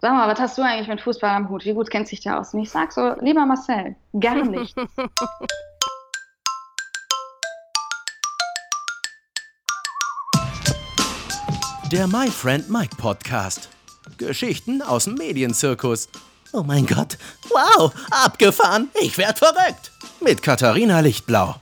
sag mal, was hast du eigentlich mit Fußball am Hut? Wie gut kennt sich der aus? Und ich sag so, lieber Marcel, gar nicht. Der My Friend Mike Podcast. Geschichten aus dem Medienzirkus. Oh mein Gott. Wow, abgefahren. Ich werd verrückt. Mit Katharina Lichtblau.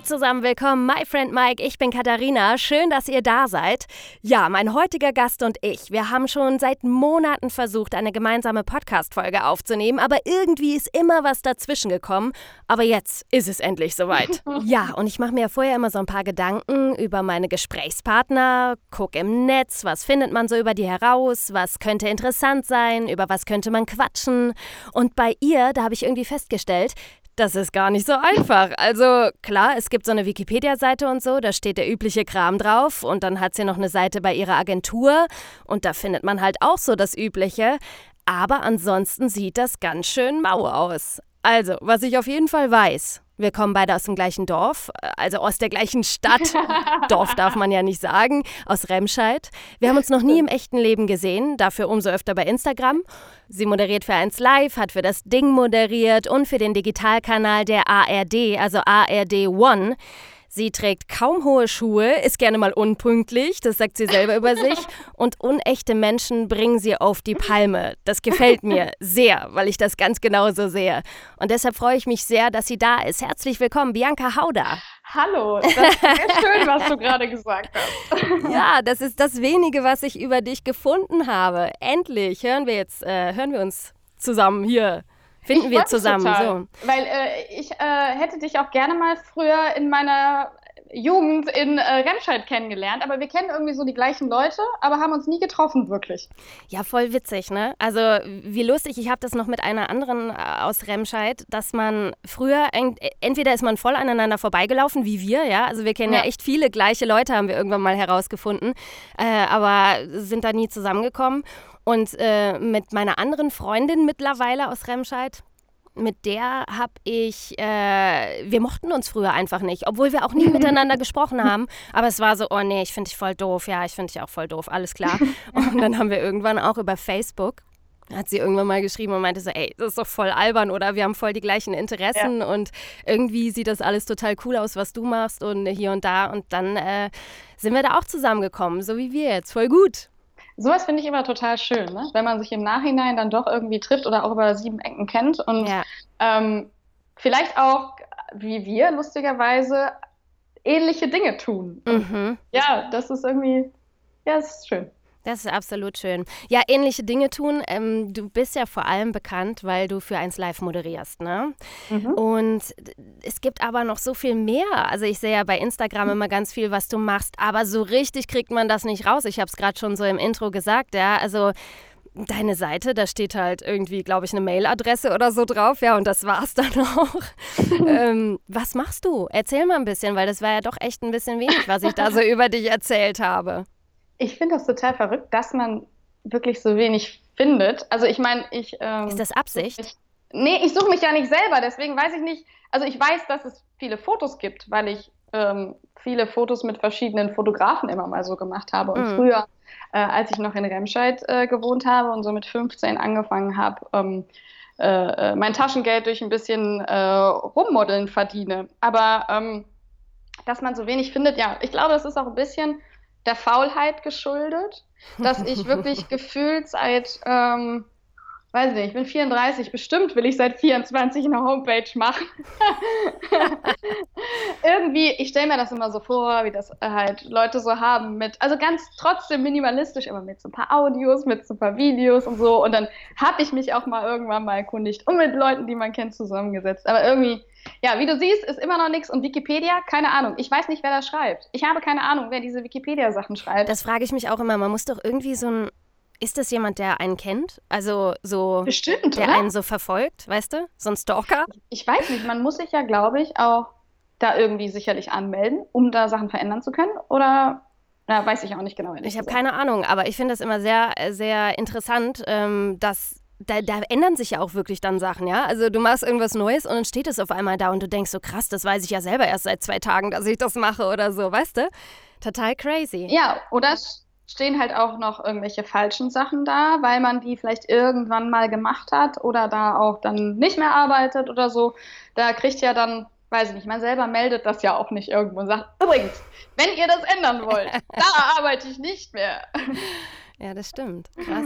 Hey zusammen, willkommen, my friend Mike. Ich bin Katharina. Schön, dass ihr da seid. Ja, mein heutiger Gast und ich, wir haben schon seit Monaten versucht, eine gemeinsame Podcast-Folge aufzunehmen, aber irgendwie ist immer was dazwischen gekommen. Aber jetzt ist es endlich soweit. ja, und ich mache mir vorher immer so ein paar Gedanken über meine Gesprächspartner, guck im Netz, was findet man so über die heraus, was könnte interessant sein, über was könnte man quatschen. Und bei ihr, da habe ich irgendwie festgestellt, das ist gar nicht so einfach. Also klar, es gibt so eine Wikipedia-Seite und so, da steht der übliche Kram drauf und dann hat sie noch eine Seite bei ihrer Agentur und da findet man halt auch so das Übliche. Aber ansonsten sieht das ganz schön mau aus. Also, was ich auf jeden Fall weiß, wir kommen beide aus dem gleichen Dorf, also aus der gleichen Stadt. Dorf darf man ja nicht sagen, aus Remscheid. Wir haben uns noch nie im echten Leben gesehen, dafür umso öfter bei Instagram. Sie moderiert für 1 Live, hat für das Ding moderiert und für den Digitalkanal der ARD, also ARD One. Sie trägt kaum hohe Schuhe, ist gerne mal unpünktlich, das sagt sie selber über sich. Und unechte Menschen bringen sie auf die Palme. Das gefällt mir sehr, weil ich das ganz genauso sehe. Und deshalb freue ich mich sehr, dass sie da ist. Herzlich willkommen, Bianca Hauder. Hallo, das ist sehr schön, was du gerade gesagt hast. Ja, das ist das wenige, was ich über dich gefunden habe. Endlich hören wir jetzt, äh, hören wir uns zusammen hier Finden ich wir zusammen. So. Weil äh, ich äh, hätte dich auch gerne mal früher in meiner Jugend in äh, Remscheid kennengelernt, aber wir kennen irgendwie so die gleichen Leute, aber haben uns nie getroffen, wirklich. Ja, voll witzig, ne? Also, wie lustig, ich habe das noch mit einer anderen äh, aus Remscheid, dass man früher, ent entweder ist man voll aneinander vorbeigelaufen, wie wir, ja, also wir kennen ja, ja echt viele gleiche Leute, haben wir irgendwann mal herausgefunden, äh, aber sind da nie zusammengekommen. Und äh, mit meiner anderen Freundin mittlerweile aus Remscheid, mit der habe ich, äh, wir mochten uns früher einfach nicht, obwohl wir auch nie miteinander gesprochen haben. Aber es war so, oh nee, ich finde dich voll doof. Ja, ich finde dich auch voll doof, alles klar. Und dann haben wir irgendwann auch über Facebook, hat sie irgendwann mal geschrieben und meinte so, ey, das ist doch voll albern oder wir haben voll die gleichen Interessen ja. und irgendwie sieht das alles total cool aus, was du machst und hier und da. Und dann äh, sind wir da auch zusammengekommen, so wie wir jetzt. Voll gut sowas finde ich immer total schön, ne? wenn man sich im Nachhinein dann doch irgendwie trifft oder auch über sieben Ecken kennt und ja. ähm, vielleicht auch, wie wir lustigerweise, ähnliche Dinge tun. Mhm. Ja, das ist irgendwie, ja, das ist schön. Das ist absolut schön. Ja, ähnliche Dinge tun. Ähm, du bist ja vor allem bekannt, weil du für eins live moderierst, ne? Mhm. Und es gibt aber noch so viel mehr. Also ich sehe ja bei Instagram immer ganz viel, was du machst, aber so richtig kriegt man das nicht raus. Ich habe es gerade schon so im Intro gesagt, ja. Also deine Seite, da steht halt irgendwie, glaube ich, eine Mailadresse oder so drauf, ja, und das war's dann auch. ähm, was machst du? Erzähl mal ein bisschen, weil das war ja doch echt ein bisschen wenig, was ich da so über dich erzählt habe ich finde das total verrückt, dass man wirklich so wenig findet. Also ich meine, ich. Ähm, ist das Absicht? Ich, nee, ich suche mich ja nicht selber, deswegen weiß ich nicht. Also ich weiß, dass es viele Fotos gibt, weil ich ähm, viele Fotos mit verschiedenen Fotografen immer mal so gemacht habe. Und mhm. früher, äh, als ich noch in Remscheid äh, gewohnt habe und so mit 15 angefangen habe, ähm, äh, äh, mein Taschengeld durch ein bisschen äh, Rummodeln verdiene. Aber ähm, dass man so wenig findet, ja, ich glaube, das ist auch ein bisschen der Faulheit geschuldet, dass ich wirklich gefühlt seit, ähm, weiß nicht, ich bin 34, bestimmt will ich seit 24 eine Homepage machen. Irgendwie, ich stelle mir das immer so vor, wie das halt Leute so haben mit, also ganz trotzdem minimalistisch, immer mit so ein paar Audios, mit so ein paar Videos und so. Und dann habe ich mich auch mal irgendwann mal erkundigt und mit Leuten, die man kennt, zusammengesetzt. Aber irgendwie ja, wie du siehst, ist immer noch nichts. Und Wikipedia, keine Ahnung. Ich weiß nicht, wer das schreibt. Ich habe keine Ahnung, wer diese Wikipedia-Sachen schreibt. Das frage ich mich auch immer. Man muss doch irgendwie so ein. Ist das jemand, der einen kennt? Also so. Bestimmt, Der oder? einen so verfolgt, weißt du? So ein Stalker? Ich weiß nicht. Man muss sich ja, glaube ich, auch da irgendwie sicherlich anmelden, um da Sachen verändern zu können. Oder na, weiß ich auch nicht genau. Ich habe keine Ahnung, aber ich finde das immer sehr, sehr interessant, ähm, dass da, da, ändern sich ja auch wirklich dann Sachen, ja. Also du machst irgendwas Neues und dann steht es auf einmal da und du denkst so, krass, das weiß ich ja selber erst seit zwei Tagen, dass ich das mache oder so, weißt du? Total crazy. Ja, oder es stehen halt auch noch irgendwelche falschen Sachen da, weil man die vielleicht irgendwann mal gemacht hat oder da auch dann nicht mehr arbeitet oder so. Da kriegt ja dann, weiß ich nicht, man selber meldet das ja auch nicht irgendwo und sagt, übrigens, wenn ihr das ändern wollt, da arbeite ich nicht mehr. Ja, das stimmt. Krass.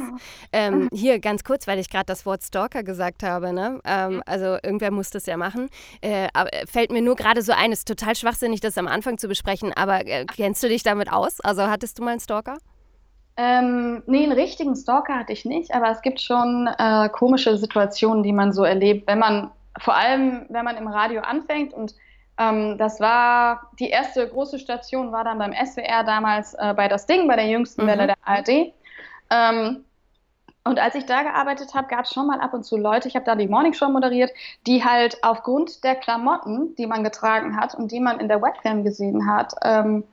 Ähm, hier ganz kurz, weil ich gerade das Wort Stalker gesagt habe. Ne? Ähm, also irgendwer muss das ja machen. Äh, äh fällt mir nur gerade so ein, es ist total schwachsinnig, das am Anfang zu besprechen, aber äh, kennst du dich damit aus? Also hattest du mal einen Stalker? Ähm, nee, einen richtigen Stalker hatte ich nicht, aber es gibt schon äh, komische Situationen, die man so erlebt, wenn man, vor allem wenn man im Radio anfängt und ähm, das war, die erste große Station war dann beim SWR damals äh, bei Das Ding, bei der jüngsten mhm. Welle der ARD. Ähm, und als ich da gearbeitet habe, gab es schon mal ab und zu Leute, ich habe da die Morningshow moderiert, die halt aufgrund der Klamotten, die man getragen hat und die man in der Webcam gesehen hat, ähm,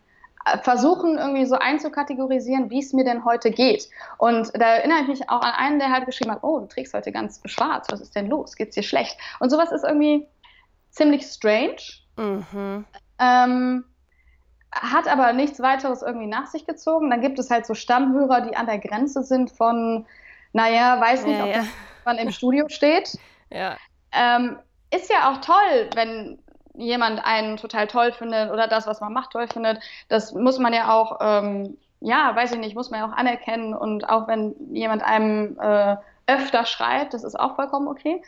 versuchen irgendwie so einzukategorisieren, wie es mir denn heute geht. Und da erinnere ich mich auch an einen, der halt geschrieben hat, oh, du trägst heute ganz schwarz, was ist denn los? Geht's dir schlecht? Und sowas ist irgendwie ziemlich strange. Mhm. Ähm, hat aber nichts weiteres irgendwie nach sich gezogen. Dann gibt es halt so Stammhörer, die an der Grenze sind von, naja, weiß nicht, ja, ob ja. man im Studio steht. Ja. Ähm, ist ja auch toll, wenn jemand einen total toll findet oder das, was man macht, toll findet. Das muss man ja auch, ähm, ja, weiß ich nicht, muss man ja auch anerkennen. Und auch wenn jemand einem äh, öfter schreibt, das ist auch vollkommen okay.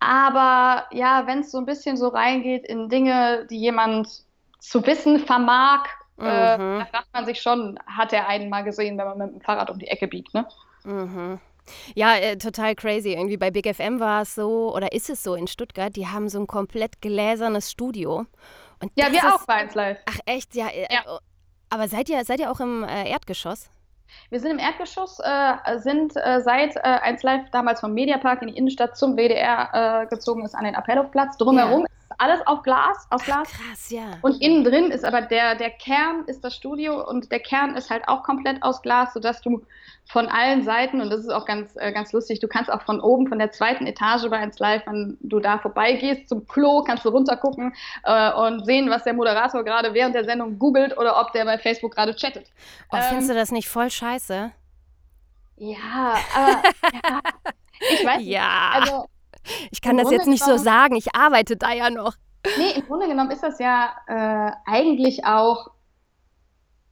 Aber ja, wenn es so ein bisschen so reingeht in Dinge, die jemand zu wissen vermag, äh, mhm. äh, da fragt man sich schon, hat er einen mal gesehen, wenn man mit dem Fahrrad um die Ecke biegt, ne? Mhm. Ja, äh, total crazy. Irgendwie bei Big FM war es so, oder ist es so in Stuttgart, die haben so ein komplett gläsernes Studio. Und ja, wir ist, auch bei 1 Live. Ach echt, ja. Äh, ja. Aber seid ihr, seid ihr auch im äh, Erdgeschoss? Wir sind im Erdgeschoss, äh, sind äh, seit äh, 1 Live damals vom Mediapark in die Innenstadt zum WDR äh, gezogen ist an den Appellhofplatz. Drumherum ja. Alles auf Glas, aus Glas. Ach, krass, ja. Und innen drin ist aber der, der Kern ist das Studio und der Kern ist halt auch komplett aus Glas, sodass du von allen Seiten, und das ist auch ganz, äh, ganz lustig, du kannst auch von oben, von der zweiten Etage bei 1 Live, wenn du da vorbeigehst, zum Klo, kannst du runtergucken äh, und sehen, was der Moderator gerade während der Sendung googelt oder ob der bei Facebook gerade chattet. Oh, ähm, findest du das nicht voll scheiße? Ja, aber ja, ich weiß ja. nicht. Also, ich kann das Grunde jetzt nicht so sagen, ich arbeite da ja noch. Nee, im Grunde genommen ist das ja äh, eigentlich auch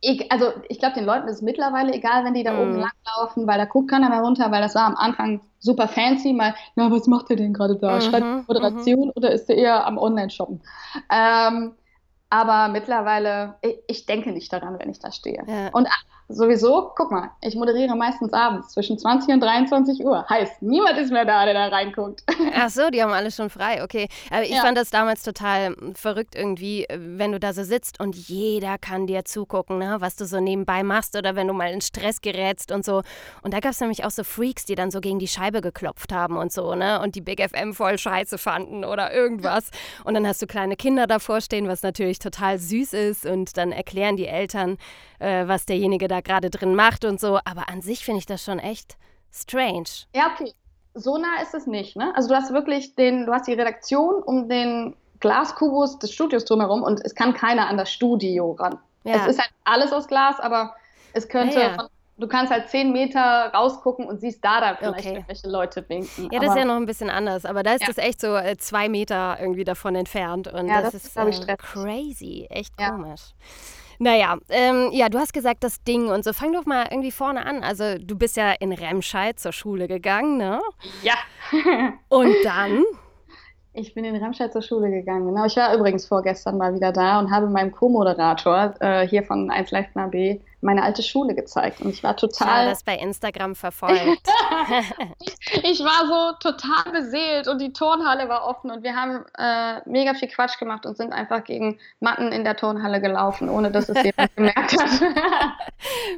ich, also ich glaube, den Leuten ist es mittlerweile egal, wenn die da mm. oben langlaufen, weil da guckt keiner mehr runter, weil das war am Anfang super fancy, mal, na, was macht der denn gerade da? Mhm, Schreibt Moderation mhm. oder ist der eher am Online-Shoppen? Ähm, aber mittlerweile, ich, ich, denke nicht daran, wenn ich da stehe. Ja. Und sowieso, guck mal, ich moderiere meistens abends zwischen 20 und 23 Uhr. Heißt, niemand ist mehr da, der da reinguckt. Ach so, die haben alle schon frei, okay. Aber ich ja. fand das damals total verrückt irgendwie, wenn du da so sitzt und jeder kann dir zugucken, ne, was du so nebenbei machst oder wenn du mal in Stress gerätst und so. Und da gab es nämlich auch so Freaks, die dann so gegen die Scheibe geklopft haben und so, ne, und die Big FM voll scheiße fanden oder irgendwas. Und dann hast du kleine Kinder davor stehen, was natürlich total süß ist und dann erklären die Eltern, äh, was derjenige da gerade drin macht und so. Aber an sich finde ich das schon echt strange. Ja, okay. So nah ist es nicht, ne? Also du hast wirklich den, du hast die Redaktion um den Glaskubus des Studios drumherum und es kann keiner an das Studio ran. Ja. Es ist halt alles aus Glas, aber es könnte ja, ja. Von, du kannst halt zehn Meter rausgucken und siehst da dann vielleicht okay. irgendwelche Leute winken. Ja, das aber, ist ja noch ein bisschen anders, aber da ist das echt so äh, zwei Meter irgendwie davon entfernt und das, das ist, ist äh, crazy, echt komisch. Naja, ähm, ja, du hast gesagt, das Ding und so. Fang doch mal irgendwie vorne an. Also, du bist ja in Remscheid zur Schule gegangen, ne? Ja. und dann? Ich bin in Remscheid zur Schule gegangen, genau. Ich war übrigens vorgestern mal wieder da und habe meinem Co-Moderator äh, hier von 1 Live B meine alte Schule gezeigt. Und ich war total. Ich habe das bei Instagram verfolgt. ich war so total beseelt und die Turnhalle war offen und wir haben äh, mega viel Quatsch gemacht und sind einfach gegen Matten in der Turnhalle gelaufen, ohne dass es jemand gemerkt hat.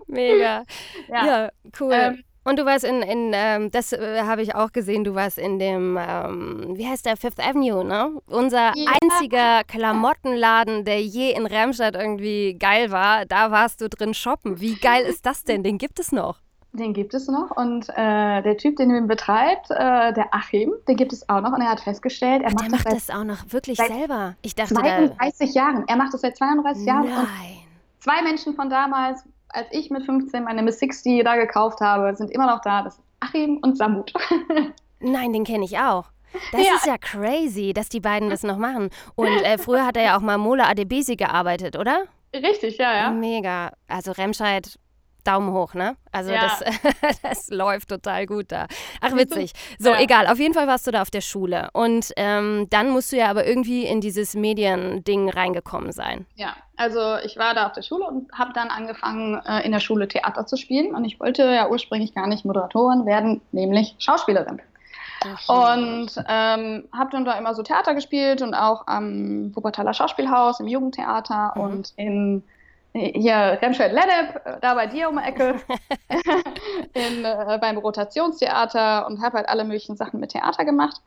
mega. Ja, ja cool. Ähm, und du warst in, in ähm, das äh, habe ich auch gesehen, du warst in dem, ähm, wie heißt der, Fifth Avenue, ne? Unser ja. einziger Klamottenladen, der je in Remscheid irgendwie geil war, da warst du drin shoppen. Wie geil ist das denn? Den gibt es noch. Den gibt es noch und äh, der Typ, den ihn betreibt, äh, der Achim, den gibt es auch noch und er hat festgestellt, er Ach, macht, macht das, das auch noch wirklich selber. Ich dachte 32 Jahren. Er macht das seit 32 Jahren. Nein. zwei Menschen von damals als ich mit 15 meine Miss 60 da gekauft habe, sind immer noch da. Das sind Achim und Samut. Nein, den kenne ich auch. Das ja. ist ja crazy, dass die beiden das noch machen. Und äh, früher hat er ja auch mal Mola Adebisi gearbeitet, oder? Richtig, ja, ja. Mega. Also Remscheid Daumen hoch, ne? Also ja. das, das läuft total gut da. Ach, witzig. So, ja. egal. Auf jeden Fall warst du da auf der Schule. Und ähm, dann musst du ja aber irgendwie in dieses Mediending reingekommen sein. Ja, also ich war da auf der Schule und habe dann angefangen, äh, in der Schule Theater zu spielen. Und ich wollte ja ursprünglich gar nicht Moderatorin werden, nämlich Schauspielerin. Und ähm, habe dann da immer so Theater gespielt und auch am Wuppertaler Schauspielhaus, im Jugendtheater mhm. und in hier Remscheid-Lennep, da bei dir um die Ecke, in, äh, beim Rotationstheater und habe halt alle möglichen Sachen mit Theater gemacht.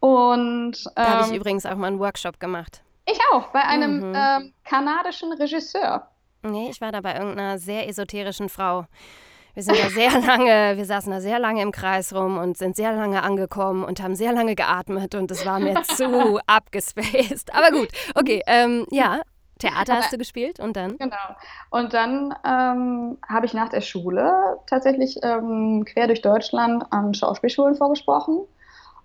Und ähm, da habe ich übrigens auch mal einen Workshop gemacht. Ich auch, bei einem mhm. ähm, kanadischen Regisseur. Nee, ich war da bei irgendeiner sehr esoterischen Frau. Wir sind da sehr lange, wir saßen da sehr lange im Kreis rum und sind sehr lange angekommen und haben sehr lange geatmet und es war mir zu abgespaced. Aber gut, okay, ähm, ja, Theater hast du gespielt und dann? Genau. Und dann ähm, habe ich nach der Schule tatsächlich ähm, quer durch Deutschland an Schauspielschulen vorgesprochen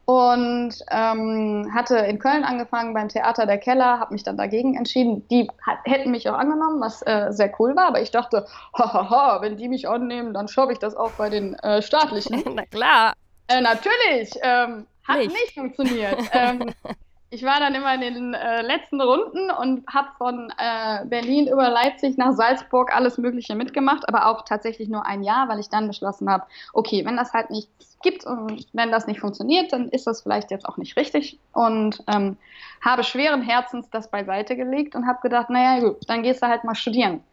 und ähm, hatte in Köln angefangen beim Theater der Keller, habe mich dann dagegen entschieden. Die hätten mich auch angenommen, was äh, sehr cool war, aber ich dachte, hahaha, wenn die mich annehmen, dann schaffe ich das auch bei den äh, staatlichen. Na klar. Äh, natürlich. Ähm, hat nicht, nicht funktioniert. ähm, ich war dann immer in den äh, letzten Runden und habe von äh, Berlin über Leipzig nach Salzburg alles Mögliche mitgemacht, aber auch tatsächlich nur ein Jahr, weil ich dann beschlossen habe, okay, wenn das halt nichts gibt und wenn das nicht funktioniert, dann ist das vielleicht jetzt auch nicht richtig und ähm, habe schweren Herzens das beiseite gelegt und habe gedacht, naja gut, dann gehst du halt mal studieren.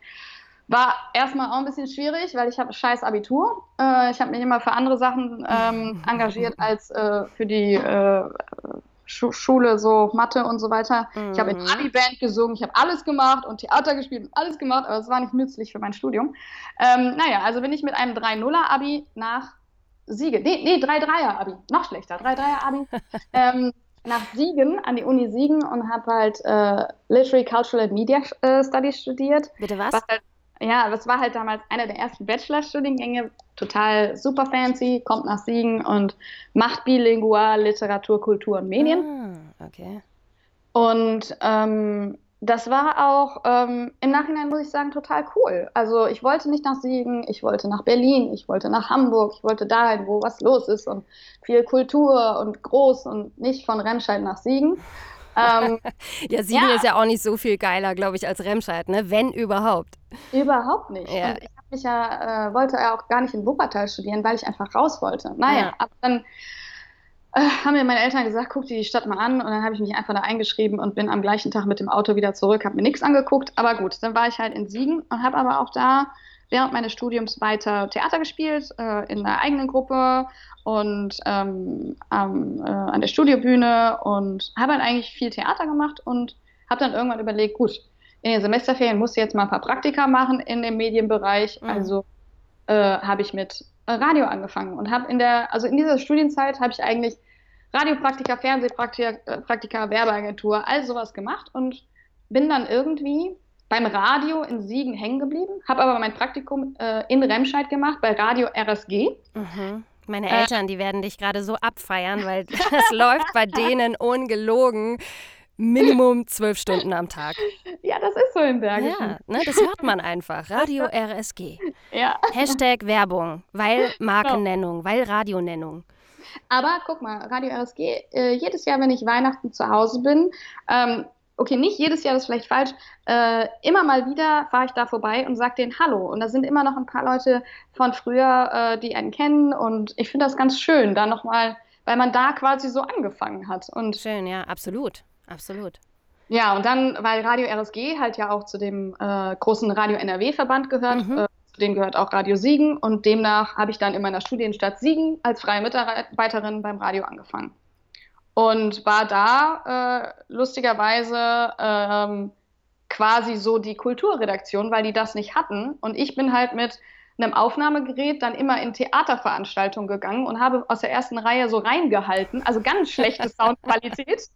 War erstmal auch ein bisschen schwierig, weil ich habe scheiß Abitur. Äh, ich habe mich immer für andere Sachen ähm, engagiert als äh, für die äh, Schule, so Mathe und so weiter. Mhm. Ich habe in mhm. Abi-Band gesungen, ich habe alles gemacht und Theater gespielt und alles gemacht, aber es war nicht nützlich für mein Studium. Ähm, naja, also bin ich mit einem 3-0er-Abi nach Siegen, nee, nee 3-3er-Abi, noch schlechter, 3-3er-Abi, ähm, nach Siegen, an die Uni Siegen und habe halt äh, Literary, Cultural and Media äh, Studies studiert. Bitte was? was halt, ja, das war halt damals einer der ersten Bachelorstudiengänge, total super fancy, kommt nach Siegen und macht bilingual Literatur, Kultur und Medien. Ah, okay. Und ähm, das war auch ähm, im Nachhinein, muss ich sagen, total cool. Also ich wollte nicht nach Siegen, ich wollte nach Berlin, ich wollte nach Hamburg, ich wollte dahin, wo was los ist und viel Kultur und groß und nicht von Remscheid nach Siegen. Ähm, ja, Siegen ja. ist ja auch nicht so viel geiler, glaube ich, als Remscheid, ne? wenn überhaupt. Überhaupt nicht. Ja. Und ich ja, äh, wollte ja auch gar nicht in Wuppertal studieren, weil ich einfach raus wollte. Naja, ja. aber dann äh, haben mir meine Eltern gesagt, guck dir die Stadt mal an und dann habe ich mich einfach da eingeschrieben und bin am gleichen Tag mit dem Auto wieder zurück, habe mir nichts angeguckt, aber gut, dann war ich halt in Siegen und habe aber auch da während meines Studiums weiter Theater gespielt, äh, in einer eigenen Gruppe und ähm, ähm, äh, an der Studiobühne und habe halt eigentlich viel Theater gemacht und habe dann irgendwann überlegt, gut, in den Semesterferien musste jetzt mal ein paar Praktika machen in dem Medienbereich, mhm. also äh, habe ich mit Radio angefangen und habe in der, also in dieser Studienzeit habe ich eigentlich Radiopraktika, Fernsehpraktika, äh, Praktika, Werbeagentur, all sowas gemacht und bin dann irgendwie beim Radio in Siegen hängen geblieben, habe aber mein Praktikum äh, in Remscheid gemacht bei Radio RSG. Mhm. Meine äh. Eltern, äh, die werden dich gerade so abfeiern, weil das läuft bei denen ungelogen. Minimum zwölf Stunden am Tag. Ja, das ist so im Bergischen. Ja, ne, das hört man einfach. Radio RSG. Ja. Hashtag Werbung, weil Markennennung, weil Radionennung. Aber guck mal, Radio RSG, äh, jedes Jahr, wenn ich Weihnachten zu Hause bin, ähm, okay, nicht jedes Jahr, das ist vielleicht falsch, äh, immer mal wieder fahre ich da vorbei und sage denen Hallo. Und da sind immer noch ein paar Leute von früher, äh, die einen kennen. Und ich finde das ganz schön, da nochmal, weil man da quasi so angefangen hat. Und schön, ja, absolut. Absolut. Ja, und dann, weil Radio RSG halt ja auch zu dem äh, großen Radio NRW-Verband gehört, mhm. äh, zu dem gehört auch Radio Siegen und demnach habe ich dann in meiner Studienstadt Siegen als freie Mitarbeiterin beim Radio angefangen. Und war da äh, lustigerweise ähm, quasi so die Kulturredaktion, weil die das nicht hatten. Und ich bin halt mit einem Aufnahmegerät dann immer in Theaterveranstaltungen gegangen und habe aus der ersten Reihe so reingehalten, also ganz schlechte Soundqualität.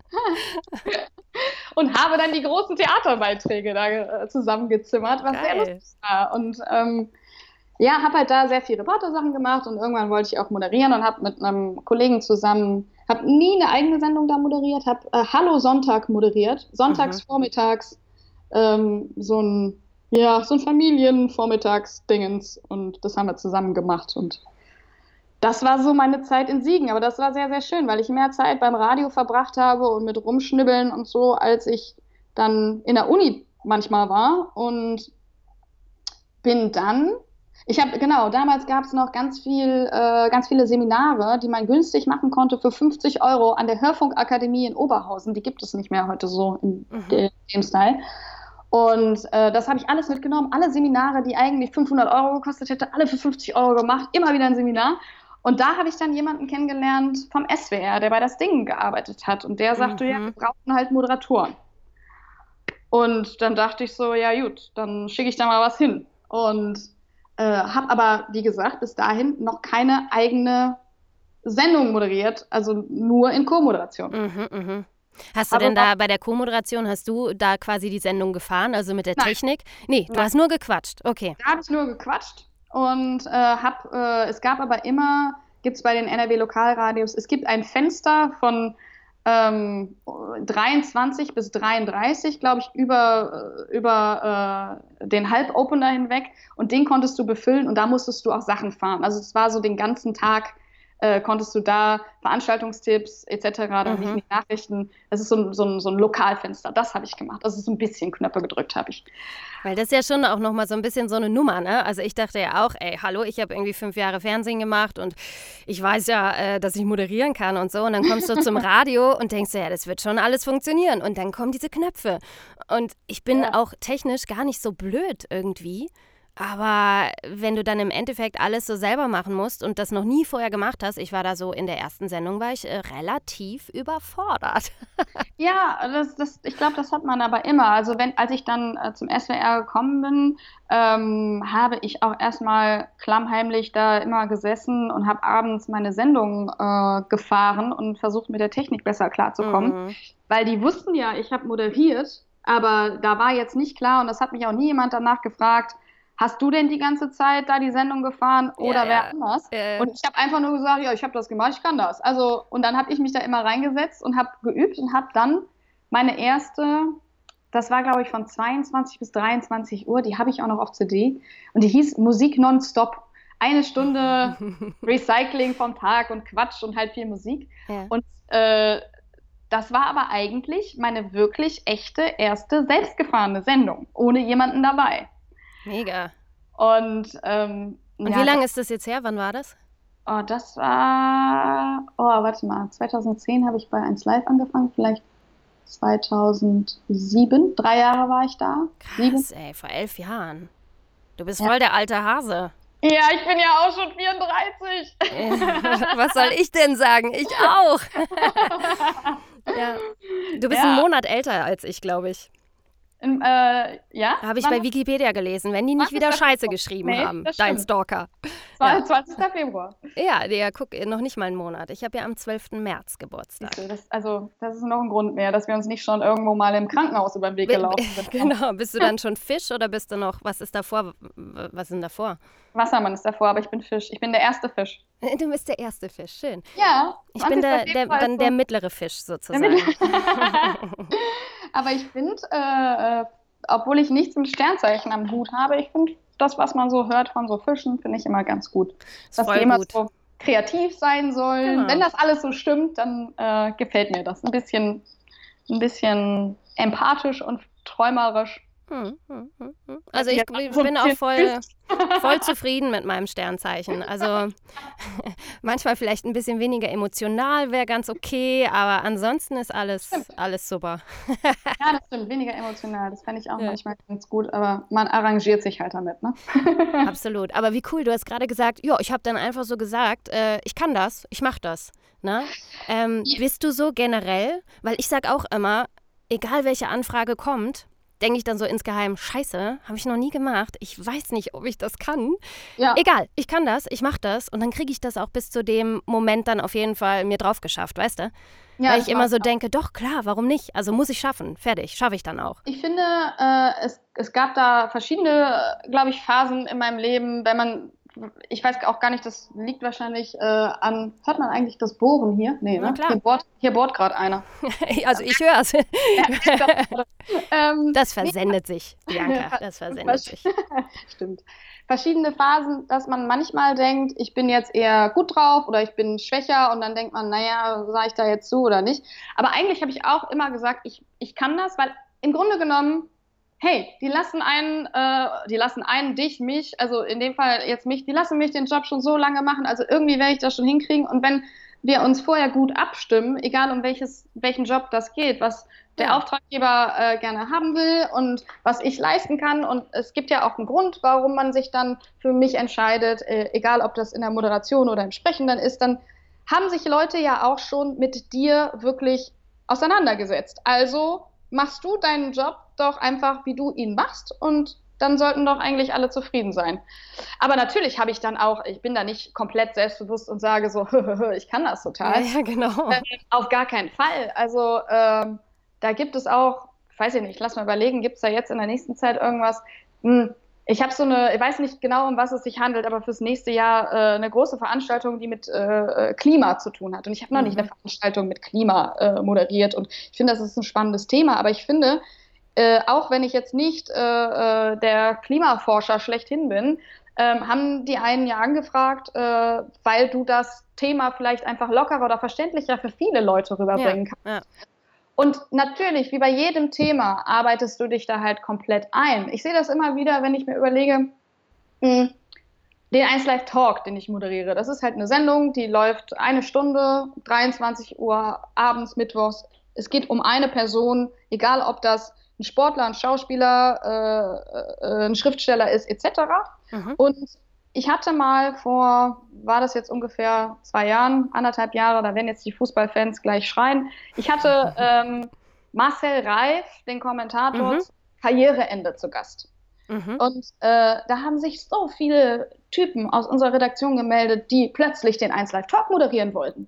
und habe dann die großen Theaterbeiträge da äh, zusammengezimmert, was Geil. sehr lustig war. Und ähm, ja, habe halt da sehr viele Reportersachen gemacht und irgendwann wollte ich auch moderieren und habe mit einem Kollegen zusammen, habe nie eine eigene Sendung da moderiert, habe äh, Hallo Sonntag moderiert, sonntags mhm. vormittags ähm, so ein ja so ein Familienvormittagsdingens und das haben wir zusammen gemacht und das war so meine Zeit in Siegen, aber das war sehr, sehr schön, weil ich mehr Zeit beim Radio verbracht habe und mit Rumschnibbeln und so, als ich dann in der Uni manchmal war und bin dann ich habe, genau, damals gab es noch ganz viel, äh, ganz viele Seminare, die man günstig machen konnte für 50 Euro an der Hörfunkakademie in Oberhausen. Die gibt es nicht mehr heute so in mhm. dem Style. Und äh, das habe ich alles mitgenommen. Alle Seminare, die eigentlich 500 Euro gekostet hätte, alle für 50 Euro gemacht. Immer wieder ein Seminar. Und da habe ich dann jemanden kennengelernt vom SWR, der bei das Ding gearbeitet hat. Und der sagte, mhm. ja, wir brauchen halt Moderatoren. Und dann dachte ich so, ja gut, dann schicke ich da mal was hin. Und äh, habe aber, wie gesagt, bis dahin noch keine eigene Sendung moderiert, also nur in Co-Moderation. Mhm, mh. Hast du aber denn da bei der Co-Moderation, hast du da quasi die Sendung gefahren, also mit der Nein. Technik? Nee, du Nein. hast nur gequatscht, okay. Da habe ich nur gequatscht und äh, hab, äh, es gab aber immer, gibt es bei den NRW-Lokalradios, es gibt ein Fenster von ähm, 23 bis 33, glaube ich, über, über äh, den Halbopener hinweg. Und den konntest du befüllen und da musstest du auch Sachen fahren. Also es war so den ganzen Tag äh, konntest du da Veranstaltungstipps etc., dann mhm. die Nachrichten, das ist so ein, so ein, so ein Lokalfenster, das habe ich gemacht. Also so ein bisschen Knöpfe gedrückt habe ich. Weil das ist ja schon auch nochmal so ein bisschen so eine Nummer, ne? Also ich dachte ja auch, ey, hallo, ich habe irgendwie fünf Jahre Fernsehen gemacht und ich weiß ja, äh, dass ich moderieren kann und so. Und dann kommst du zum Radio und denkst, ja, das wird schon alles funktionieren. Und dann kommen diese Knöpfe. Und ich bin ja. auch technisch gar nicht so blöd irgendwie. Aber wenn du dann im Endeffekt alles so selber machen musst und das noch nie vorher gemacht hast, ich war da so in der ersten Sendung, war ich äh, relativ überfordert. ja, das, das, ich glaube, das hat man aber immer. Also wenn, als ich dann äh, zum SWR gekommen bin, ähm, habe ich auch erstmal klammheimlich da immer gesessen und habe abends meine Sendung äh, gefahren und versucht mit der Technik besser klarzukommen. Mhm. Weil die wussten ja, ich habe moderiert, aber da war jetzt nicht klar und das hat mich auch nie jemand danach gefragt, hast du denn die ganze Zeit da die Sendung gefahren oder ja, wer ja. anders? Äh. Und ich habe einfach nur gesagt, ja, ich habe das gemacht, ich kann das. Also und dann habe ich mich da immer reingesetzt und habe geübt und habe dann meine erste, das war glaube ich von 22 bis 23 Uhr, die habe ich auch noch auf CD und die hieß Musik nonstop. Eine Stunde Recycling vom Tag und Quatsch und halt viel Musik. Ja. Und äh, das war aber eigentlich meine wirklich echte erste selbstgefahrene Sendung, ohne jemanden dabei. Mega. Und, ähm, Und ja, wie lange ist das jetzt her? Wann war das? Oh, das war, oh, warte mal, 2010 habe ich bei 1 Live angefangen, vielleicht 2007, drei Jahre war ich da. Krass, Sieben. ey, vor elf Jahren. Du bist ja. voll der alte Hase. Ja, ich bin ja auch schon 34. Was soll ich denn sagen? Ich auch. ja. Du bist ja. einen Monat älter als ich, glaube ich. In, äh, ja? Habe ich bei Wikipedia gelesen, wenn die nicht wieder Scheiße geschrieben nee, haben. Dein Stalker. Ja. 20. Februar. Ja, der guck, noch nicht mal einen Monat. Ich habe ja am 12. März Geburtstag. Das, also, das ist noch ein Grund mehr, dass wir uns nicht schon irgendwo mal im Krankenhaus über den Weg gelaufen sind. genau. Bist du dann schon Fisch oder bist du noch, was ist davor? Was ist denn davor? Wassermann ist davor, aber ich bin Fisch. Ich bin der erste Fisch. Du bist der erste Fisch, schön. Ja. Ich bin der, der, dann der mittlere Fisch sozusagen. Aber ich finde, äh, äh, obwohl ich nichts mit Sternzeichen am Hut habe, ich finde das, was man so hört von so Fischen, finde ich immer ganz gut. Ist Dass die immer gut. so kreativ sein sollen. Genau. Wenn das alles so stimmt, dann äh, gefällt mir das. Ein bisschen, ein bisschen empathisch und träumerisch hm, hm, hm, also ich, ich bin auch voll, voll zufrieden mit meinem Sternzeichen. Also manchmal vielleicht ein bisschen weniger emotional wäre ganz okay, aber ansonsten ist alles, alles super. ja, das stimmt, weniger emotional. Das fände ich auch ja. manchmal ganz gut, aber man arrangiert sich halt damit, ne? Absolut. Aber wie cool, du hast gerade gesagt, ja, ich habe dann einfach so gesagt, äh, ich kann das, ich mache das. Ne? Ähm, ja. Bist du so generell? Weil ich sage auch immer, egal welche Anfrage kommt, denke ich dann so insgeheim, scheiße, habe ich noch nie gemacht. Ich weiß nicht, ob ich das kann. Ja. Egal, ich kann das, ich mache das und dann kriege ich das auch bis zu dem Moment dann auf jeden Fall mir drauf geschafft, weißt du? Ja, Weil ich immer so auch. denke, doch klar, warum nicht? Also muss ich schaffen, fertig, schaffe ich dann auch. Ich finde, äh, es, es gab da verschiedene, glaube ich, Phasen in meinem Leben, wenn man ich weiß auch gar nicht, das liegt wahrscheinlich äh, an. Hört man eigentlich das Bohren hier? Nee, ne? Hier bohrt, hier bohrt gerade einer. also ich höre es. ähm, das versendet sich, Bianca. Das versendet sich. Stimmt. Verschiedene Phasen, dass man manchmal denkt, ich bin jetzt eher gut drauf oder ich bin schwächer und dann denkt man, naja, sage ich da jetzt zu oder nicht. Aber eigentlich habe ich auch immer gesagt, ich, ich kann das, weil im Grunde genommen hey, die lassen einen, äh, die lassen einen, dich, mich, also in dem Fall jetzt mich, die lassen mich den Job schon so lange machen, also irgendwie werde ich das schon hinkriegen. Und wenn wir uns vorher gut abstimmen, egal um welches, welchen Job das geht, was der ja. Auftraggeber äh, gerne haben will und was ich leisten kann. Und es gibt ja auch einen Grund, warum man sich dann für mich entscheidet, äh, egal ob das in der Moderation oder im Sprechen dann ist, dann haben sich Leute ja auch schon mit dir wirklich auseinandergesetzt. Also machst du deinen Job doch einfach, wie du ihn machst und dann sollten doch eigentlich alle zufrieden sein. Aber natürlich habe ich dann auch, ich bin da nicht komplett selbstbewusst und sage so, ich kann das total. Ja, ja genau. Äh, auf gar keinen Fall. Also ähm, da gibt es auch, weiß ich nicht, lass mal überlegen, gibt es da jetzt in der nächsten Zeit irgendwas? Hm, ich habe so eine, ich weiß nicht genau, um was es sich handelt, aber fürs nächste Jahr äh, eine große Veranstaltung, die mit äh, Klima zu tun hat. Und ich habe noch mhm. nicht eine Veranstaltung mit Klima äh, moderiert. Und ich finde, das ist ein spannendes Thema. Aber ich finde, äh, auch wenn ich jetzt nicht äh, äh, der Klimaforscher schlechthin bin, ähm, haben die einen ja angefragt, weil du das Thema vielleicht einfach lockerer oder verständlicher für viele Leute rüberbringen ja, kannst. Ja. Und natürlich, wie bei jedem Thema, arbeitest du dich da halt komplett ein. Ich sehe das immer wieder, wenn ich mir überlege, mh, hm, den 1 Live Talk, den ich moderiere. Das ist halt eine Sendung, die läuft eine Stunde, 23 Uhr abends, mittwochs. Es geht um eine Person, egal ob das ein Sportler, ein Schauspieler, äh, äh, ein Schriftsteller ist, etc. Mhm. Und ich hatte mal vor, war das jetzt ungefähr zwei Jahren, anderthalb Jahre, da werden jetzt die Fußballfans gleich schreien. Ich hatte ähm, Marcel Reif, den Kommentator, mhm. Karriereende zu Gast. Mhm. Und äh, da haben sich so viele Typen aus unserer Redaktion gemeldet, die plötzlich den 1 Live Talk moderieren wollten.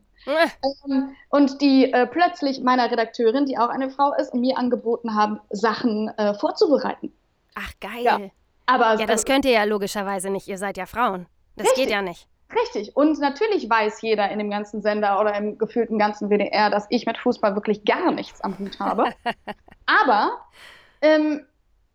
Ähm, und die äh, plötzlich meiner Redakteurin, die auch eine Frau ist, mir angeboten haben, Sachen äh, vorzubereiten. Ach, geil. Ja. Aber, ja, das könnt ihr ja logischerweise nicht. Ihr seid ja Frauen. Das richtig, geht ja nicht. Richtig. Und natürlich weiß jeder in dem ganzen Sender oder im gefühlten ganzen WDR, dass ich mit Fußball wirklich gar nichts am Hut habe. Aber ähm,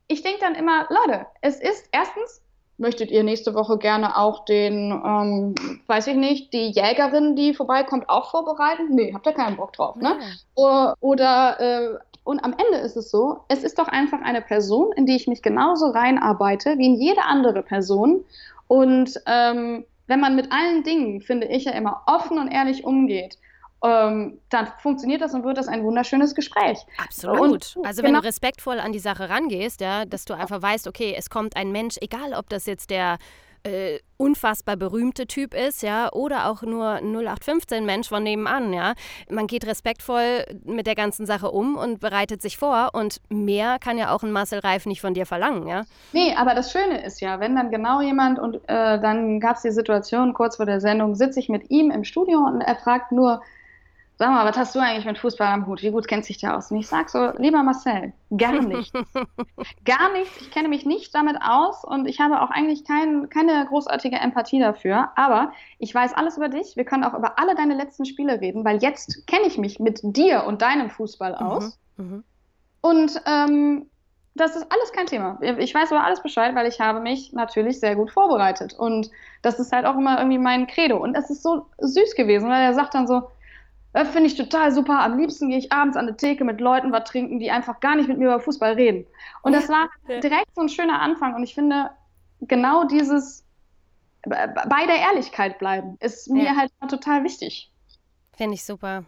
ich denke dann immer, Leute, es ist erstens, möchtet ihr nächste Woche gerne auch den, ähm, weiß ich nicht, die Jägerin, die vorbeikommt, auch vorbereiten? Nee, habt ihr keinen Bock drauf, ne? Oder, oder äh, und am Ende ist es so, es ist doch einfach eine Person, in die ich mich genauso reinarbeite wie in jede andere Person. Und ähm, wenn man mit allen Dingen, finde ich ja immer, offen und ehrlich umgeht, ähm, dann funktioniert das und wird das ein wunderschönes Gespräch. Absolut. Und, also wenn genau. du respektvoll an die Sache rangehst, ja, dass du einfach weißt, okay, es kommt ein Mensch, egal ob das jetzt der äh, unfassbar berühmte Typ ist, ja, oder auch nur 0815 Mensch von nebenan, ja. Man geht respektvoll mit der ganzen Sache um und bereitet sich vor und mehr kann ja auch ein Marcel Reif nicht von dir verlangen, ja. Nee, aber das Schöne ist ja, wenn dann genau jemand und äh, dann gab es die Situation, kurz vor der Sendung sitze ich mit ihm im Studio und er fragt nur, sag mal, was hast du eigentlich mit Fußball am Hut? Wie gut kennst du dich da aus? Und ich sag so, lieber Marcel, gar nichts. gar nichts. Ich kenne mich nicht damit aus und ich habe auch eigentlich kein, keine großartige Empathie dafür. Aber ich weiß alles über dich. Wir können auch über alle deine letzten Spiele reden, weil jetzt kenne ich mich mit dir und deinem Fußball mhm, aus. Mhm, und ähm, das ist alles kein Thema. Ich weiß aber alles Bescheid, weil ich habe mich natürlich sehr gut vorbereitet. Und das ist halt auch immer irgendwie mein Credo. Und es ist so süß gewesen, weil er sagt dann so, das finde ich total super. Am liebsten gehe ich abends an die Theke mit Leuten was trinken, die einfach gar nicht mit mir über Fußball reden. Und das war direkt so ein schöner Anfang. Und ich finde, genau dieses bei der Ehrlichkeit bleiben ist mir ja. halt total wichtig. Finde ich super.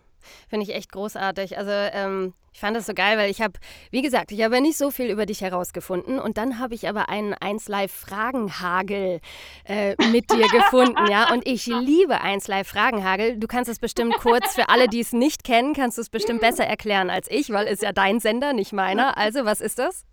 Finde ich echt großartig. Also ähm, ich fand das so geil, weil ich habe, wie gesagt, ich habe ja nicht so viel über dich herausgefunden und dann habe ich aber einen 1 Live Fragenhagel äh, mit dir gefunden, ja. Und ich liebe 1 Live Fragenhagel. Du kannst es bestimmt kurz für alle, die es nicht kennen, kannst du es bestimmt besser erklären als ich, weil es ja dein Sender, nicht meiner. Also was ist das?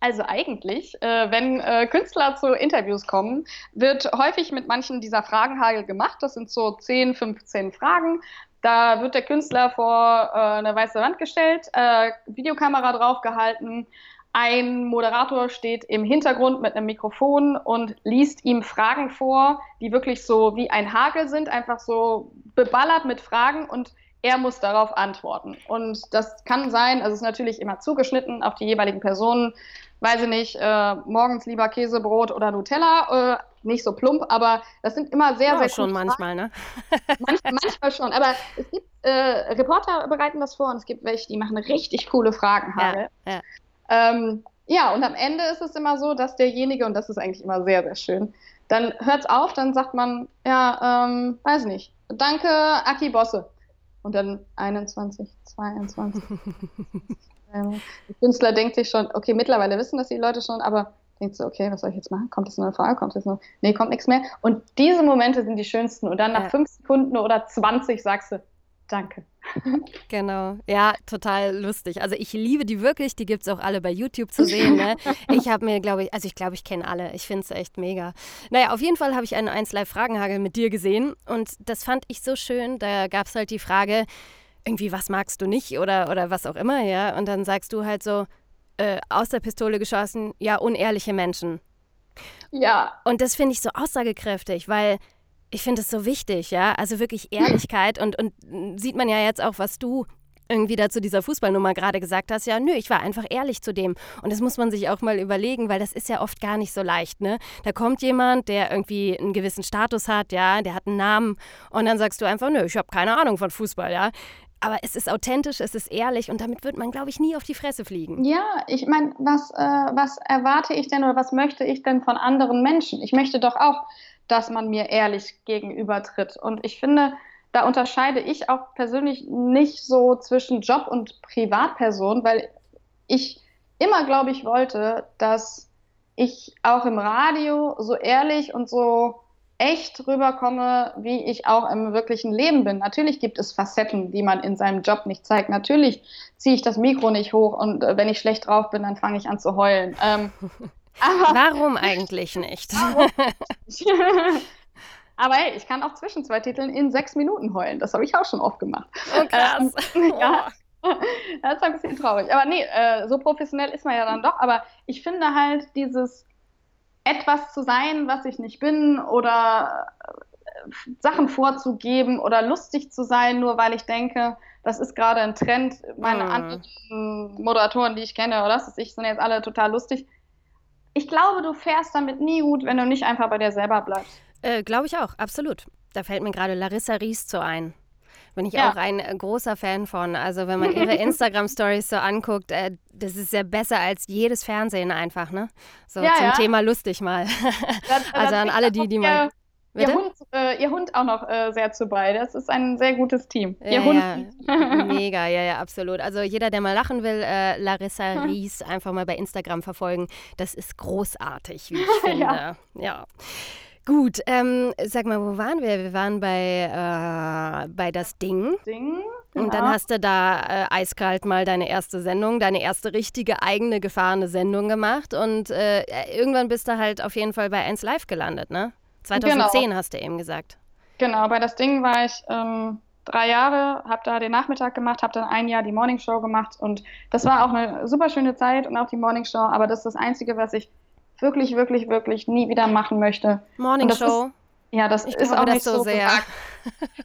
Also eigentlich, äh, wenn äh, Künstler zu Interviews kommen, wird häufig mit manchen dieser Fragenhagel gemacht. Das sind so 10, 15 Fragen. Da wird der Künstler vor äh, eine weiße Wand gestellt, äh, Videokamera draufgehalten. Ein Moderator steht im Hintergrund mit einem Mikrofon und liest ihm Fragen vor, die wirklich so wie ein Hagel sind, einfach so beballert mit Fragen und er muss darauf antworten. Und das kann sein, also es ist natürlich immer zugeschnitten auf die jeweiligen Personen. Weiß ich nicht, äh, morgens lieber Käsebrot oder Nutella, äh, nicht so plump, aber das sind immer sehr, ja, sehr schon manchmal, ne? manchmal, manchmal schon, aber es gibt äh, Reporter bereiten das vor und es gibt welche, die machen richtig coole Fragen, Ja, ja. Ähm, ja, und am Ende ist es immer so, dass derjenige, und das ist eigentlich immer sehr, sehr schön, dann hört es auf, dann sagt man, ja, ähm, weiß nicht, danke, Aki Bosse. Und dann 21, 22. der Künstler denkt sich schon, okay, mittlerweile wissen das die Leute schon, aber denkt so, okay, was soll ich jetzt machen? Kommt jetzt eine Frage? Kommt jetzt noch? Nee, kommt nichts mehr. Und diese Momente sind die schönsten. Und dann nach ja. fünf Sekunden oder 20 sagst du, danke. Genau, ja, total lustig. Also ich liebe die wirklich, die gibt es auch alle bei YouTube zu sehen. Ne? Ich habe mir, glaube ich, also ich glaube, ich kenne alle. Ich finde es echt mega. Naja, auf jeden Fall habe ich einen 1 Live Fragenhagel mit dir gesehen und das fand ich so schön. Da gab es halt die Frage, irgendwie, was magst du nicht oder, oder was auch immer, ja. Und dann sagst du halt so, äh, aus der Pistole geschossen, ja, unehrliche Menschen. Ja. Und das finde ich so aussagekräftig, weil ich finde es so wichtig, ja. Also wirklich Ehrlichkeit und, und sieht man ja jetzt auch, was du irgendwie da zu dieser Fußballnummer gerade gesagt hast, ja, nö, ich war einfach ehrlich zu dem. Und das muss man sich auch mal überlegen, weil das ist ja oft gar nicht so leicht, ne? Da kommt jemand, der irgendwie einen gewissen Status hat, ja, der hat einen Namen und dann sagst du einfach, nö, ich habe keine Ahnung von Fußball, ja. Aber es ist authentisch, es ist ehrlich und damit wird man, glaube ich, nie auf die Fresse fliegen. Ja, ich meine, was, äh, was erwarte ich denn oder was möchte ich denn von anderen Menschen? Ich möchte doch auch, dass man mir ehrlich gegenübertritt. Und ich finde, da unterscheide ich auch persönlich nicht so zwischen Job und Privatperson, weil ich immer, glaube ich, wollte, dass ich auch im Radio so ehrlich und so echt rüberkomme, wie ich auch im wirklichen Leben bin. Natürlich gibt es Facetten, die man in seinem Job nicht zeigt. Natürlich ziehe ich das Mikro nicht hoch und äh, wenn ich schlecht drauf bin, dann fange ich an zu heulen. Ähm, Warum eigentlich nicht? aber hey, ich kann auch zwischen zwei Titeln in sechs Minuten heulen. Das habe ich auch schon oft gemacht. Oh, krass. Ähm, ja. Das ist ein bisschen traurig. Aber nee, äh, so professionell ist man ja dann doch. Aber ich finde halt dieses etwas zu sein, was ich nicht bin oder äh, Sachen vorzugeben oder lustig zu sein, nur weil ich denke, das ist gerade ein Trend. Meine mm. anderen Moderatoren, die ich kenne, oder das ist ich, sind jetzt alle total lustig. Ich glaube, du fährst damit nie gut, wenn du nicht einfach bei dir selber bleibst. Äh, glaube ich auch, absolut. Da fällt mir gerade Larissa Ries zu ein. Bin ich ja. auch ein äh, großer Fan von. Also wenn man ihre Instagram-Stories so anguckt, äh, das ist ja besser als jedes Fernsehen einfach, ne? So ja, zum ja. Thema lustig mal. Das, also an alle die, die mal. Ihr Hund, äh, ihr Hund auch noch äh, sehr zu bei. Das ist ein sehr gutes Team. Ihr ja, Hund. Ja. Mega, ja, ja, absolut. Also jeder, der mal lachen will, äh, Larissa Ries einfach mal bei Instagram verfolgen. Das ist großartig, wie ich finde. ja. ja. Gut, ähm, sag mal, wo waren wir? Wir waren bei, äh, bei das Ding. Ding. Genau. Und dann hast du da äh, eiskalt mal deine erste Sendung, deine erste richtige eigene gefahrene Sendung gemacht. Und äh, irgendwann bist du halt auf jeden Fall bei 1 Live gelandet, ne? 2010 genau. hast du eben gesagt. Genau, bei das Ding war ich ähm, drei Jahre, habe da den Nachmittag gemacht, habe dann ein Jahr die Morningshow gemacht. Und das war auch eine super schöne Zeit und auch die Morningshow. Aber das ist das Einzige, was ich wirklich, wirklich, wirklich nie wieder machen möchte. Morning Show. ja, das ich ist auch nicht so sehr. Gesagt.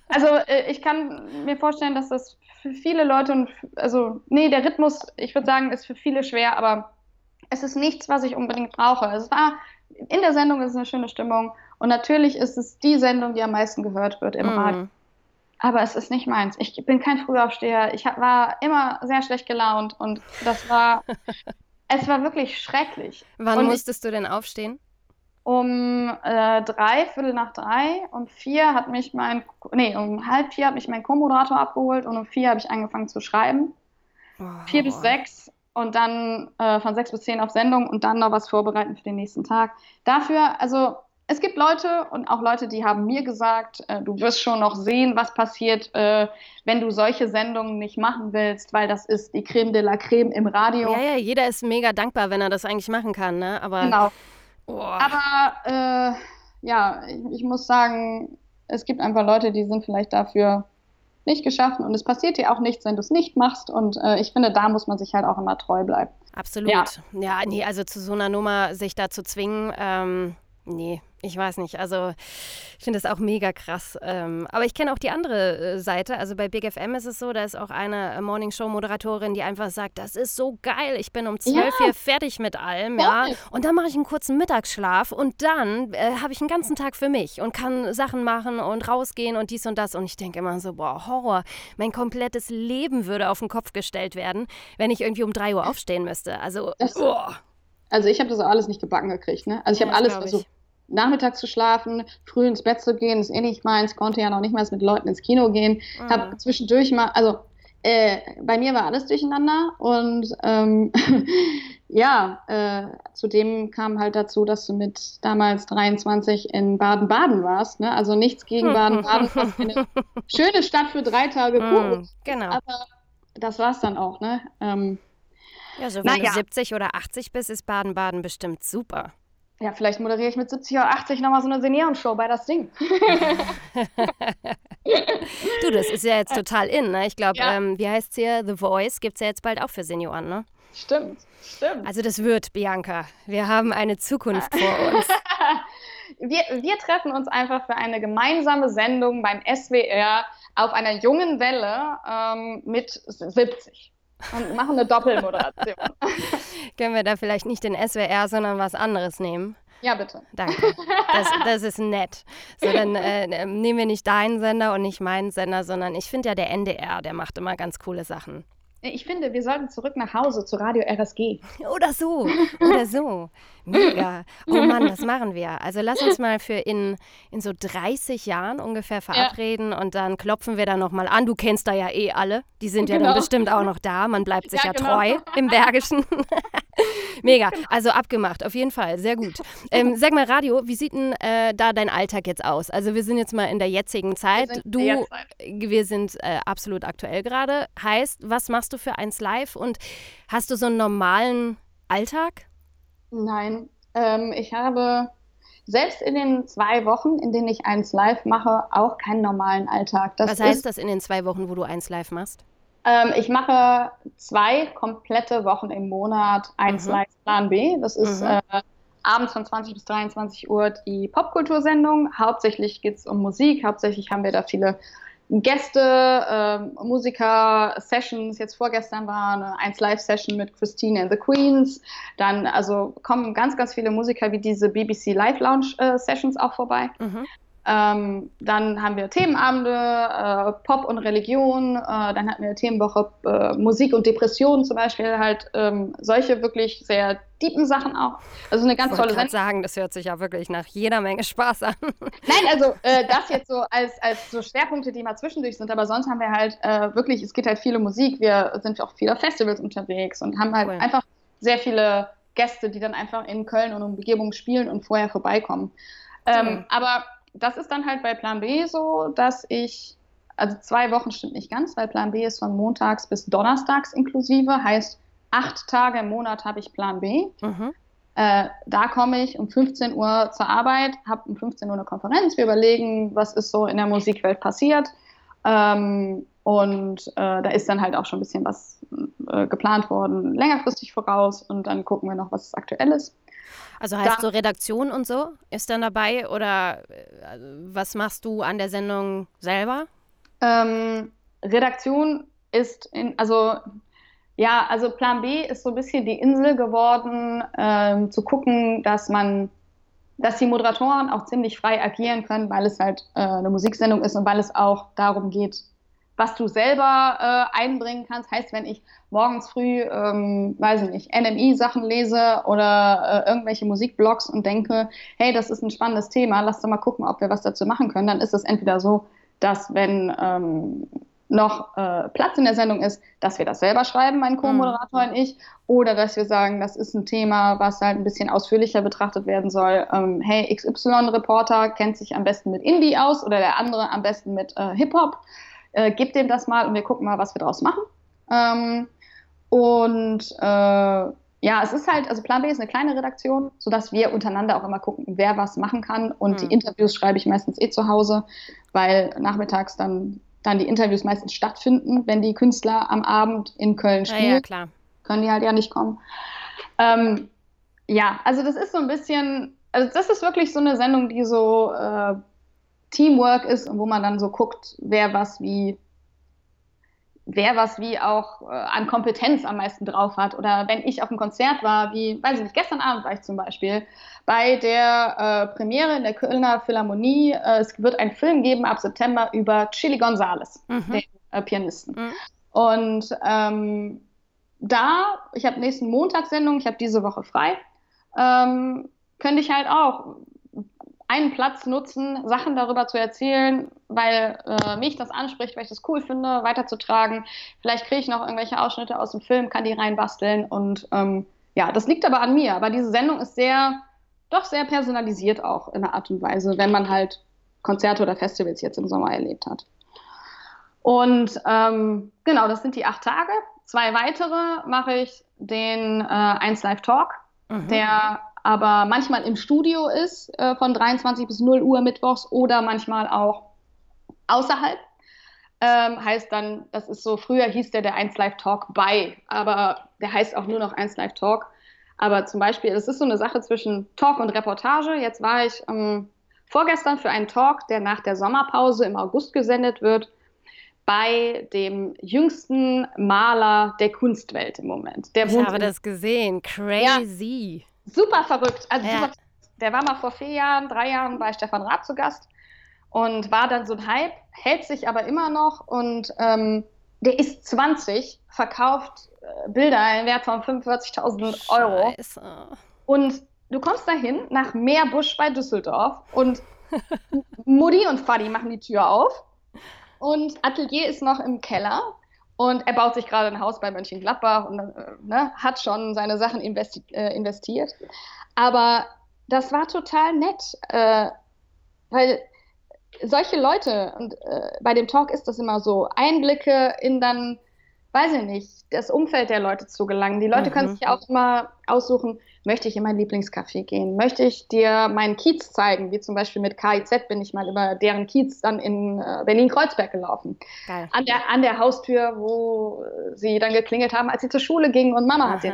Also äh, ich kann mir vorstellen, dass das für viele Leute, also nee, der Rhythmus, ich würde sagen, ist für viele schwer, aber es ist nichts, was ich unbedingt brauche. Es war in der Sendung ist eine schöne Stimmung und natürlich ist es die Sendung, die am meisten gehört wird im mm. Radio. Aber es ist nicht meins. Ich bin kein Frühaufsteher. Ich war immer sehr schlecht gelaunt und das war Es war wirklich schrecklich. Wann und musstest du denn aufstehen? Um äh, drei, Viertel nach drei. Um vier hat mich mein, nee, um halb vier hat mich mein Co-Moderator abgeholt und um vier habe ich angefangen zu schreiben. Oh. Vier bis sechs und dann äh, von sechs bis zehn auf Sendung und dann noch was vorbereiten für den nächsten Tag. Dafür, also es gibt Leute und auch Leute, die haben mir gesagt, äh, du wirst schon noch sehen, was passiert, äh, wenn du solche Sendungen nicht machen willst, weil das ist die Creme de la Creme im Radio. Ja, ja, jeder ist mega dankbar, wenn er das eigentlich machen kann, ne? Aber, genau. Oh. Aber äh, ja, ich, ich muss sagen, es gibt einfach Leute, die sind vielleicht dafür nicht geschaffen und es passiert dir auch nichts, wenn du es nicht machst. Und äh, ich finde, da muss man sich halt auch immer treu bleiben. Absolut. Ja, ja nee, also zu so einer Nummer sich da zu zwingen, ähm, nee, ich weiß nicht. Also ich finde das auch mega krass. Ähm, aber ich kenne auch die andere äh, Seite. Also bei Big FM ist es so, da ist auch eine äh, Morning Show Moderatorin, die einfach sagt, das ist so geil. Ich bin um zwölf ja. hier fertig mit allem, ja. Und dann mache ich einen kurzen Mittagsschlaf und dann äh, habe ich einen ganzen Tag für mich und kann Sachen machen und rausgehen und dies und das. Und ich denke immer so, boah, Horror. Mein komplettes Leben würde auf den Kopf gestellt werden, wenn ich irgendwie um drei Uhr aufstehen müsste. Also, oh. Also ich habe das auch alles nicht gebacken gekriegt. Ne? Also ich ja, habe alles versucht nachmittags zu schlafen, früh ins Bett zu gehen, ist eh nicht meins, konnte ja noch nicht mal mit Leuten ins Kino gehen, mhm. habe zwischendurch mal, also äh, bei mir war alles durcheinander und ähm, ja, äh, zudem kam halt dazu, dass du mit damals 23 in Baden-Baden warst, ne? also nichts gegen Baden-Baden, was eine schöne Stadt für drei Tage mhm, Genau. Aber das war's dann auch, ne? Ähm, ja, so wenn du 70 oder 80 bist, ist Baden-Baden bestimmt super. Ja, vielleicht moderiere ich mit 70 oder 80 nochmal so eine Seniorenshow bei das Ding. du, das ist ja jetzt total in, ne? Ich glaube, ja. ähm, wie heißt es hier? The Voice gibt es ja jetzt bald auch für Senioren, ne? Stimmt, stimmt. Also das wird, Bianca. Wir haben eine Zukunft vor uns. wir, wir treffen uns einfach für eine gemeinsame Sendung beim SWR auf einer jungen Welle ähm, mit 70 und machen eine Doppelmoderation. Können wir da vielleicht nicht den SWR, sondern was anderes nehmen? Ja, bitte. Danke. Das, das ist nett. So, dann äh, nehmen wir nicht deinen Sender und nicht meinen Sender, sondern ich finde ja, der NDR, der macht immer ganz coole Sachen. Ich finde, wir sollten zurück nach Hause zu Radio RSG. Oder so. Oder so. Mega. Oh Mann, das machen wir. Also lass uns mal für in, in so 30 Jahren ungefähr verabreden ja. und dann klopfen wir da nochmal an. Du kennst da ja eh alle. Die sind genau. ja dann genau. bestimmt auch noch da. Man bleibt sich ja, ja genau. treu im Bergischen. Mega. Also abgemacht, auf jeden Fall. Sehr gut. Ähm, sag mal, Radio, wie sieht denn äh, da dein Alltag jetzt aus? Also wir sind jetzt mal in der jetzigen Zeit. Wir du, wir sind äh, absolut aktuell gerade. Heißt, was machst du für eins live und hast du so einen normalen Alltag? Nein, ähm, ich habe selbst in den zwei Wochen, in denen ich eins live mache, auch keinen normalen Alltag. Das Was heißt ist, das in den zwei Wochen, wo du eins live machst? Ähm, ich mache zwei komplette Wochen im Monat eins mhm. live Plan B. Das ist mhm. äh, abends von 20 bis 23 Uhr die Popkultursendung. Hauptsächlich geht es um Musik. Hauptsächlich haben wir da viele Gäste, äh, Musiker, Sessions. Jetzt vorgestern war eine 1 Live-Session mit Christine and the Queens. Dann also kommen ganz, ganz viele Musiker wie diese BBC Live Lounge äh, Sessions auch vorbei. Mhm. Ähm, dann haben wir Themenabende, äh, Pop und Religion. Äh, dann hatten wir Themenwoche äh, Musik und Depression zum Beispiel. Halt ähm, solche wirklich sehr tiefen Sachen auch. Also eine ganz ich tolle Sendung. sagen, das hört sich ja wirklich nach jeder Menge Spaß an. Nein, also äh, das jetzt so als, als so Schwerpunkte, die mal zwischendurch sind. Aber sonst haben wir halt äh, wirklich, es geht halt viele Musik. Wir sind auch viele Festivals unterwegs und haben halt cool. einfach sehr viele Gäste, die dann einfach in Köln und Umgebung spielen und vorher vorbeikommen. Ähm, mhm. Aber das ist dann halt bei Plan B so, dass ich, also zwei Wochen stimmt nicht ganz, weil Plan B ist von montags bis donnerstags inklusive, heißt acht Tage im Monat habe ich Plan B. Mhm. Äh, da komme ich um 15 Uhr zur Arbeit, habe um 15 Uhr eine Konferenz, wir überlegen, was ist so in der Musikwelt passiert. Ähm, und äh, da ist dann halt auch schon ein bisschen was äh, geplant worden, längerfristig voraus. Und dann gucken wir noch, was aktuell ist. Also heißt da, so Redaktion und so ist dann dabei oder äh, was machst du an der Sendung selber? Ähm, Redaktion ist in, also ja, also Plan B ist so ein bisschen die Insel geworden, ähm, zu gucken, dass man, dass die Moderatoren auch ziemlich frei agieren können, weil es halt äh, eine Musiksendung ist und weil es auch darum geht, was du selber äh, einbringen kannst. Heißt, wenn ich morgens früh, ähm, weiß ich nicht, NMI-Sachen lese oder äh, irgendwelche Musikblogs und denke, hey, das ist ein spannendes Thema, lass doch mal gucken, ob wir was dazu machen können, dann ist es entweder so, dass wenn ähm, noch äh, Platz in der Sendung ist, dass wir das selber schreiben, mein Co-Moderator mhm. und ich, oder dass wir sagen, das ist ein Thema, was halt ein bisschen ausführlicher betrachtet werden soll. Ähm, hey, XY-Reporter kennt sich am besten mit Indie aus oder der andere am besten mit äh, Hip-Hop. Äh, gib dem das mal und wir gucken mal, was wir daraus machen. Ähm, und äh, ja, es ist halt, also Plan B ist eine kleine Redaktion, sodass wir untereinander auch immer gucken, wer was machen kann. Und mhm. die Interviews schreibe ich meistens eh zu Hause, weil nachmittags dann, dann die Interviews meistens stattfinden, wenn die Künstler am Abend in Köln spielen. Ja, ja klar. Können die halt ja nicht kommen. Ähm, ja, also das ist so ein bisschen, also das ist wirklich so eine Sendung, die so äh, Teamwork ist und wo man dann so guckt, wer was wie wer was wie auch äh, an Kompetenz am meisten drauf hat. Oder wenn ich auf einem Konzert war, wie, weiß ich nicht, gestern Abend war ich zum Beispiel bei der äh, Premiere in der Kölner Philharmonie. Äh, es wird einen Film geben ab September über Chili Gonzales, mhm. den äh, Pianisten. Mhm. Und ähm, da, ich habe nächsten Montag Sendung, ich habe diese Woche frei, ähm, könnte ich halt auch einen Platz nutzen, Sachen darüber zu erzählen, weil äh, mich das anspricht, weil ich das cool finde, weiterzutragen. Vielleicht kriege ich noch irgendwelche Ausschnitte aus dem Film, kann die reinbasteln und ähm, ja, das liegt aber an mir. Aber diese Sendung ist sehr, doch sehr personalisiert auch in einer Art und Weise, wenn man halt Konzerte oder Festivals jetzt im Sommer erlebt hat. Und ähm, genau, das sind die acht Tage. Zwei weitere mache ich den äh, 1 Live Talk, mhm. der aber manchmal im Studio ist äh, von 23 bis 0 Uhr mittwochs oder manchmal auch außerhalb. Ähm, heißt dann, das ist so, früher hieß der der 1 Live Talk bei, aber der heißt auch nur noch 1 Live Talk. Aber zum Beispiel, es ist so eine Sache zwischen Talk und Reportage. Jetzt war ich ähm, vorgestern für einen Talk, der nach der Sommerpause im August gesendet wird, bei dem jüngsten Maler der Kunstwelt im Moment. Der ich habe das gesehen. Crazy. Ja, super verrückt. Also ja. super, der war mal vor vier Jahren, drei Jahren bei Stefan Raab zu Gast und war dann so ein Hype, hält sich aber immer noch und ähm, der ist 20, verkauft äh, Bilder im Wert von 45.000 Euro. Und du kommst dahin nach Meerbusch bei Düsseldorf und Mutti und Fadi machen die Tür auf und Atelier ist noch im Keller und er baut sich gerade ein Haus bei Mönchengladbach und äh, ne, hat schon seine Sachen investi äh, investiert. Aber das war total nett, äh, weil solche Leute, und äh, bei dem Talk ist das immer so, Einblicke in dann, weiß ich nicht, das Umfeld der Leute zu gelangen. Die Leute mhm. können sich auch immer aussuchen, möchte ich in mein Lieblingscafé gehen? Möchte ich dir meinen Kiez zeigen? Wie zum Beispiel mit KIZ bin ich mal über deren Kiez dann in äh, Berlin-Kreuzberg gelaufen. Geil. An der, an der Haustür, wo sie dann geklingelt haben, als sie zur Schule gingen und Mama Aha. hat sie.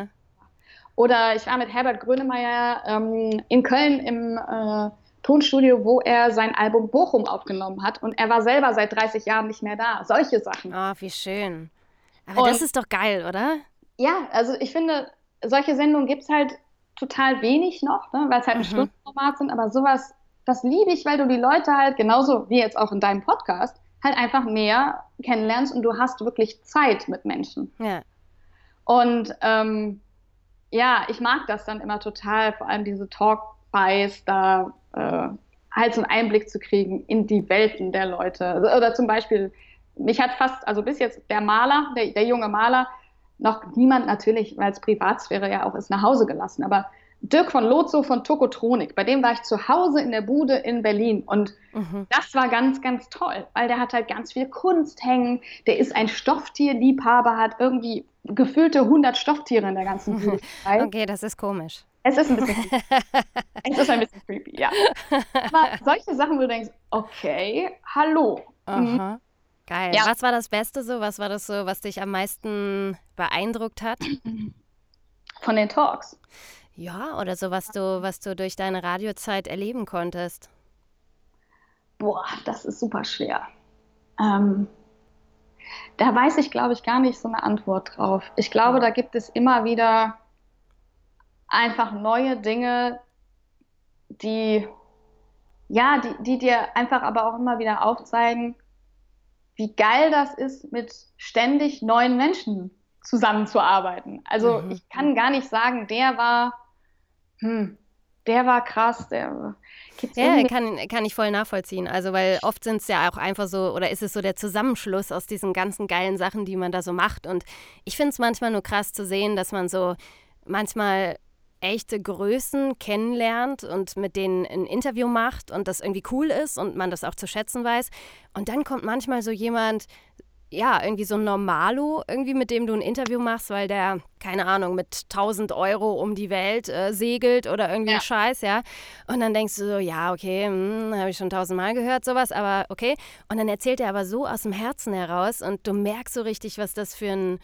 Oder ich war mit Herbert Grönemeyer ähm, in Köln im äh, Tonstudio, wo er sein Album Bochum aufgenommen hat und er war selber seit 30 Jahren nicht mehr da. Solche Sachen. Oh, wie schön. Aber und, das ist doch geil, oder? Ja, also ich finde, solche Sendungen gibt es halt total wenig noch, ne, weil es halt ein mhm. Stundenformat sind, aber sowas, das liebe ich, weil du die Leute halt, genauso wie jetzt auch in deinem Podcast, halt einfach mehr kennenlernst und du hast wirklich Zeit mit Menschen. Ja. Und ähm, ja, ich mag das dann immer total, vor allem diese Talk-Bys, da äh, halt so einen Einblick zu kriegen in die Welten der Leute. Also, oder zum Beispiel, mich hat fast, also bis jetzt der Maler, der, der junge Maler, noch niemand natürlich, weil es Privatsphäre ja auch ist, nach Hause gelassen. Aber Dirk von Lotso von Tokotronik, bei dem war ich zu Hause in der Bude in Berlin und mhm. das war ganz, ganz toll, weil der hat halt ganz viel Kunst hängen, der ist ein Stofftierliebhaber, hat irgendwie gefühlte 100 Stofftiere in der ganzen Bude. okay, das ist komisch. Es ist ein bisschen es ist ein bisschen creepy, ja. Aber solche Sachen, wo du denkst, okay, hallo. Mhm. Geil. Ja. Was war das Beste so? Was war das so, was dich am meisten beeindruckt hat? Von den Talks. Ja, oder so, was du, was du durch deine Radiozeit erleben konntest. Boah, das ist super schwer. Ähm, da weiß ich, glaube ich, gar nicht so eine Antwort drauf. Ich glaube, da gibt es immer wieder einfach neue Dinge, die, ja, die, die dir einfach aber auch immer wieder aufzeigen, wie geil das ist, mit ständig neuen Menschen zusammenzuarbeiten. Also mhm. ich kann gar nicht sagen, der war, hm, der war krass, der Gibt's ja, kann, kann ich voll nachvollziehen. Also, weil oft sind es ja auch einfach so, oder ist es so der Zusammenschluss aus diesen ganzen geilen Sachen, die man da so macht. Und ich finde es manchmal nur krass zu sehen, dass man so manchmal echte Größen kennenlernt und mit denen ein Interview macht und das irgendwie cool ist und man das auch zu schätzen weiß. Und dann kommt manchmal so jemand, ja, irgendwie so ein Normalo, irgendwie mit dem du ein Interview machst, weil der, keine Ahnung, mit 1000 Euro um die Welt äh, segelt oder irgendwie ja. Scheiß, ja. Und dann denkst du so, ja, okay, hm, habe ich schon tausendmal gehört, sowas, aber okay. Und dann erzählt er aber so aus dem Herzen heraus und du merkst so richtig, was das für ein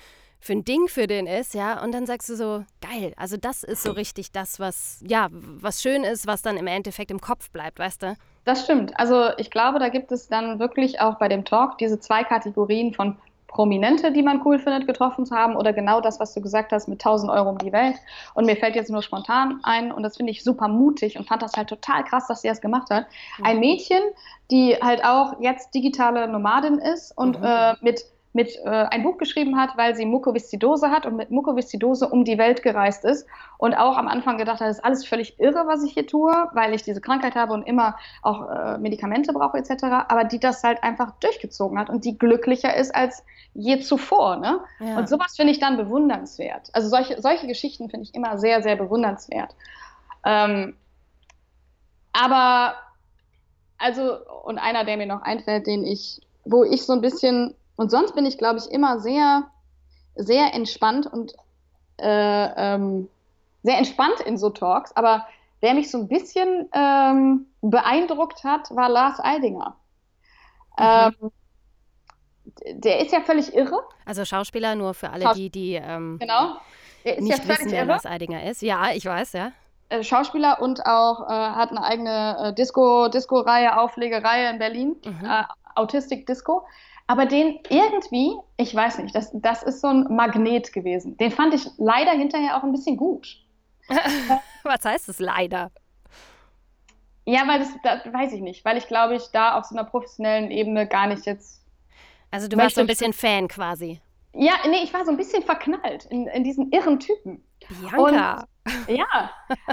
für ein Ding für den ist, ja, und dann sagst du so, geil, also das ist so richtig das, was, ja, was schön ist, was dann im Endeffekt im Kopf bleibt, weißt du? Das stimmt. Also ich glaube, da gibt es dann wirklich auch bei dem Talk diese zwei Kategorien von Prominente, die man cool findet, getroffen zu haben oder genau das, was du gesagt hast, mit 1000 Euro um die Welt. Und mir fällt jetzt nur spontan ein und das finde ich super mutig und fand das halt total krass, dass sie das gemacht hat. Ein Mädchen, die halt auch jetzt digitale Nomadin ist und mhm. äh, mit mit äh, ein Buch geschrieben hat, weil sie Mukoviszidose hat und mit Mukoviszidose um die Welt gereist ist und auch am Anfang gedacht hat, das ist alles völlig irre, was ich hier tue, weil ich diese Krankheit habe und immer auch äh, Medikamente brauche etc. Aber die das halt einfach durchgezogen hat und die glücklicher ist als je zuvor. Ne? Ja. Und sowas finde ich dann bewundernswert. Also solche, solche Geschichten finde ich immer sehr, sehr bewundernswert. Ähm, aber also, und einer, der mir noch einfällt, den ich, wo ich so ein bisschen und sonst bin ich, glaube ich, immer sehr, sehr entspannt und äh, ähm, sehr entspannt in so Talks. Aber wer mich so ein bisschen ähm, beeindruckt hat, war Lars Eidinger. Mhm. Ähm, der ist ja völlig irre. Also Schauspieler, nur für alle, die, die ähm, genau. Er ist nicht ja wissen, wer. Lars Eidinger ist. Ja, ich weiß, ja. Äh, Schauspieler und auch äh, hat eine eigene äh, Disco, Disco-Reihe, Auflegereihe in Berlin, mhm. äh, Autistic Disco. Aber den irgendwie, ich weiß nicht, das, das ist so ein Magnet gewesen. Den fand ich leider hinterher auch ein bisschen gut. Was heißt das leider? Ja, weil das, das, weiß ich nicht, weil ich glaube ich da auf so einer professionellen Ebene gar nicht jetzt. Also du warst so ein bisschen Fan quasi. Ja, nee, ich war so ein bisschen verknallt in, in diesen irren Typen. Bianca. Und, ja.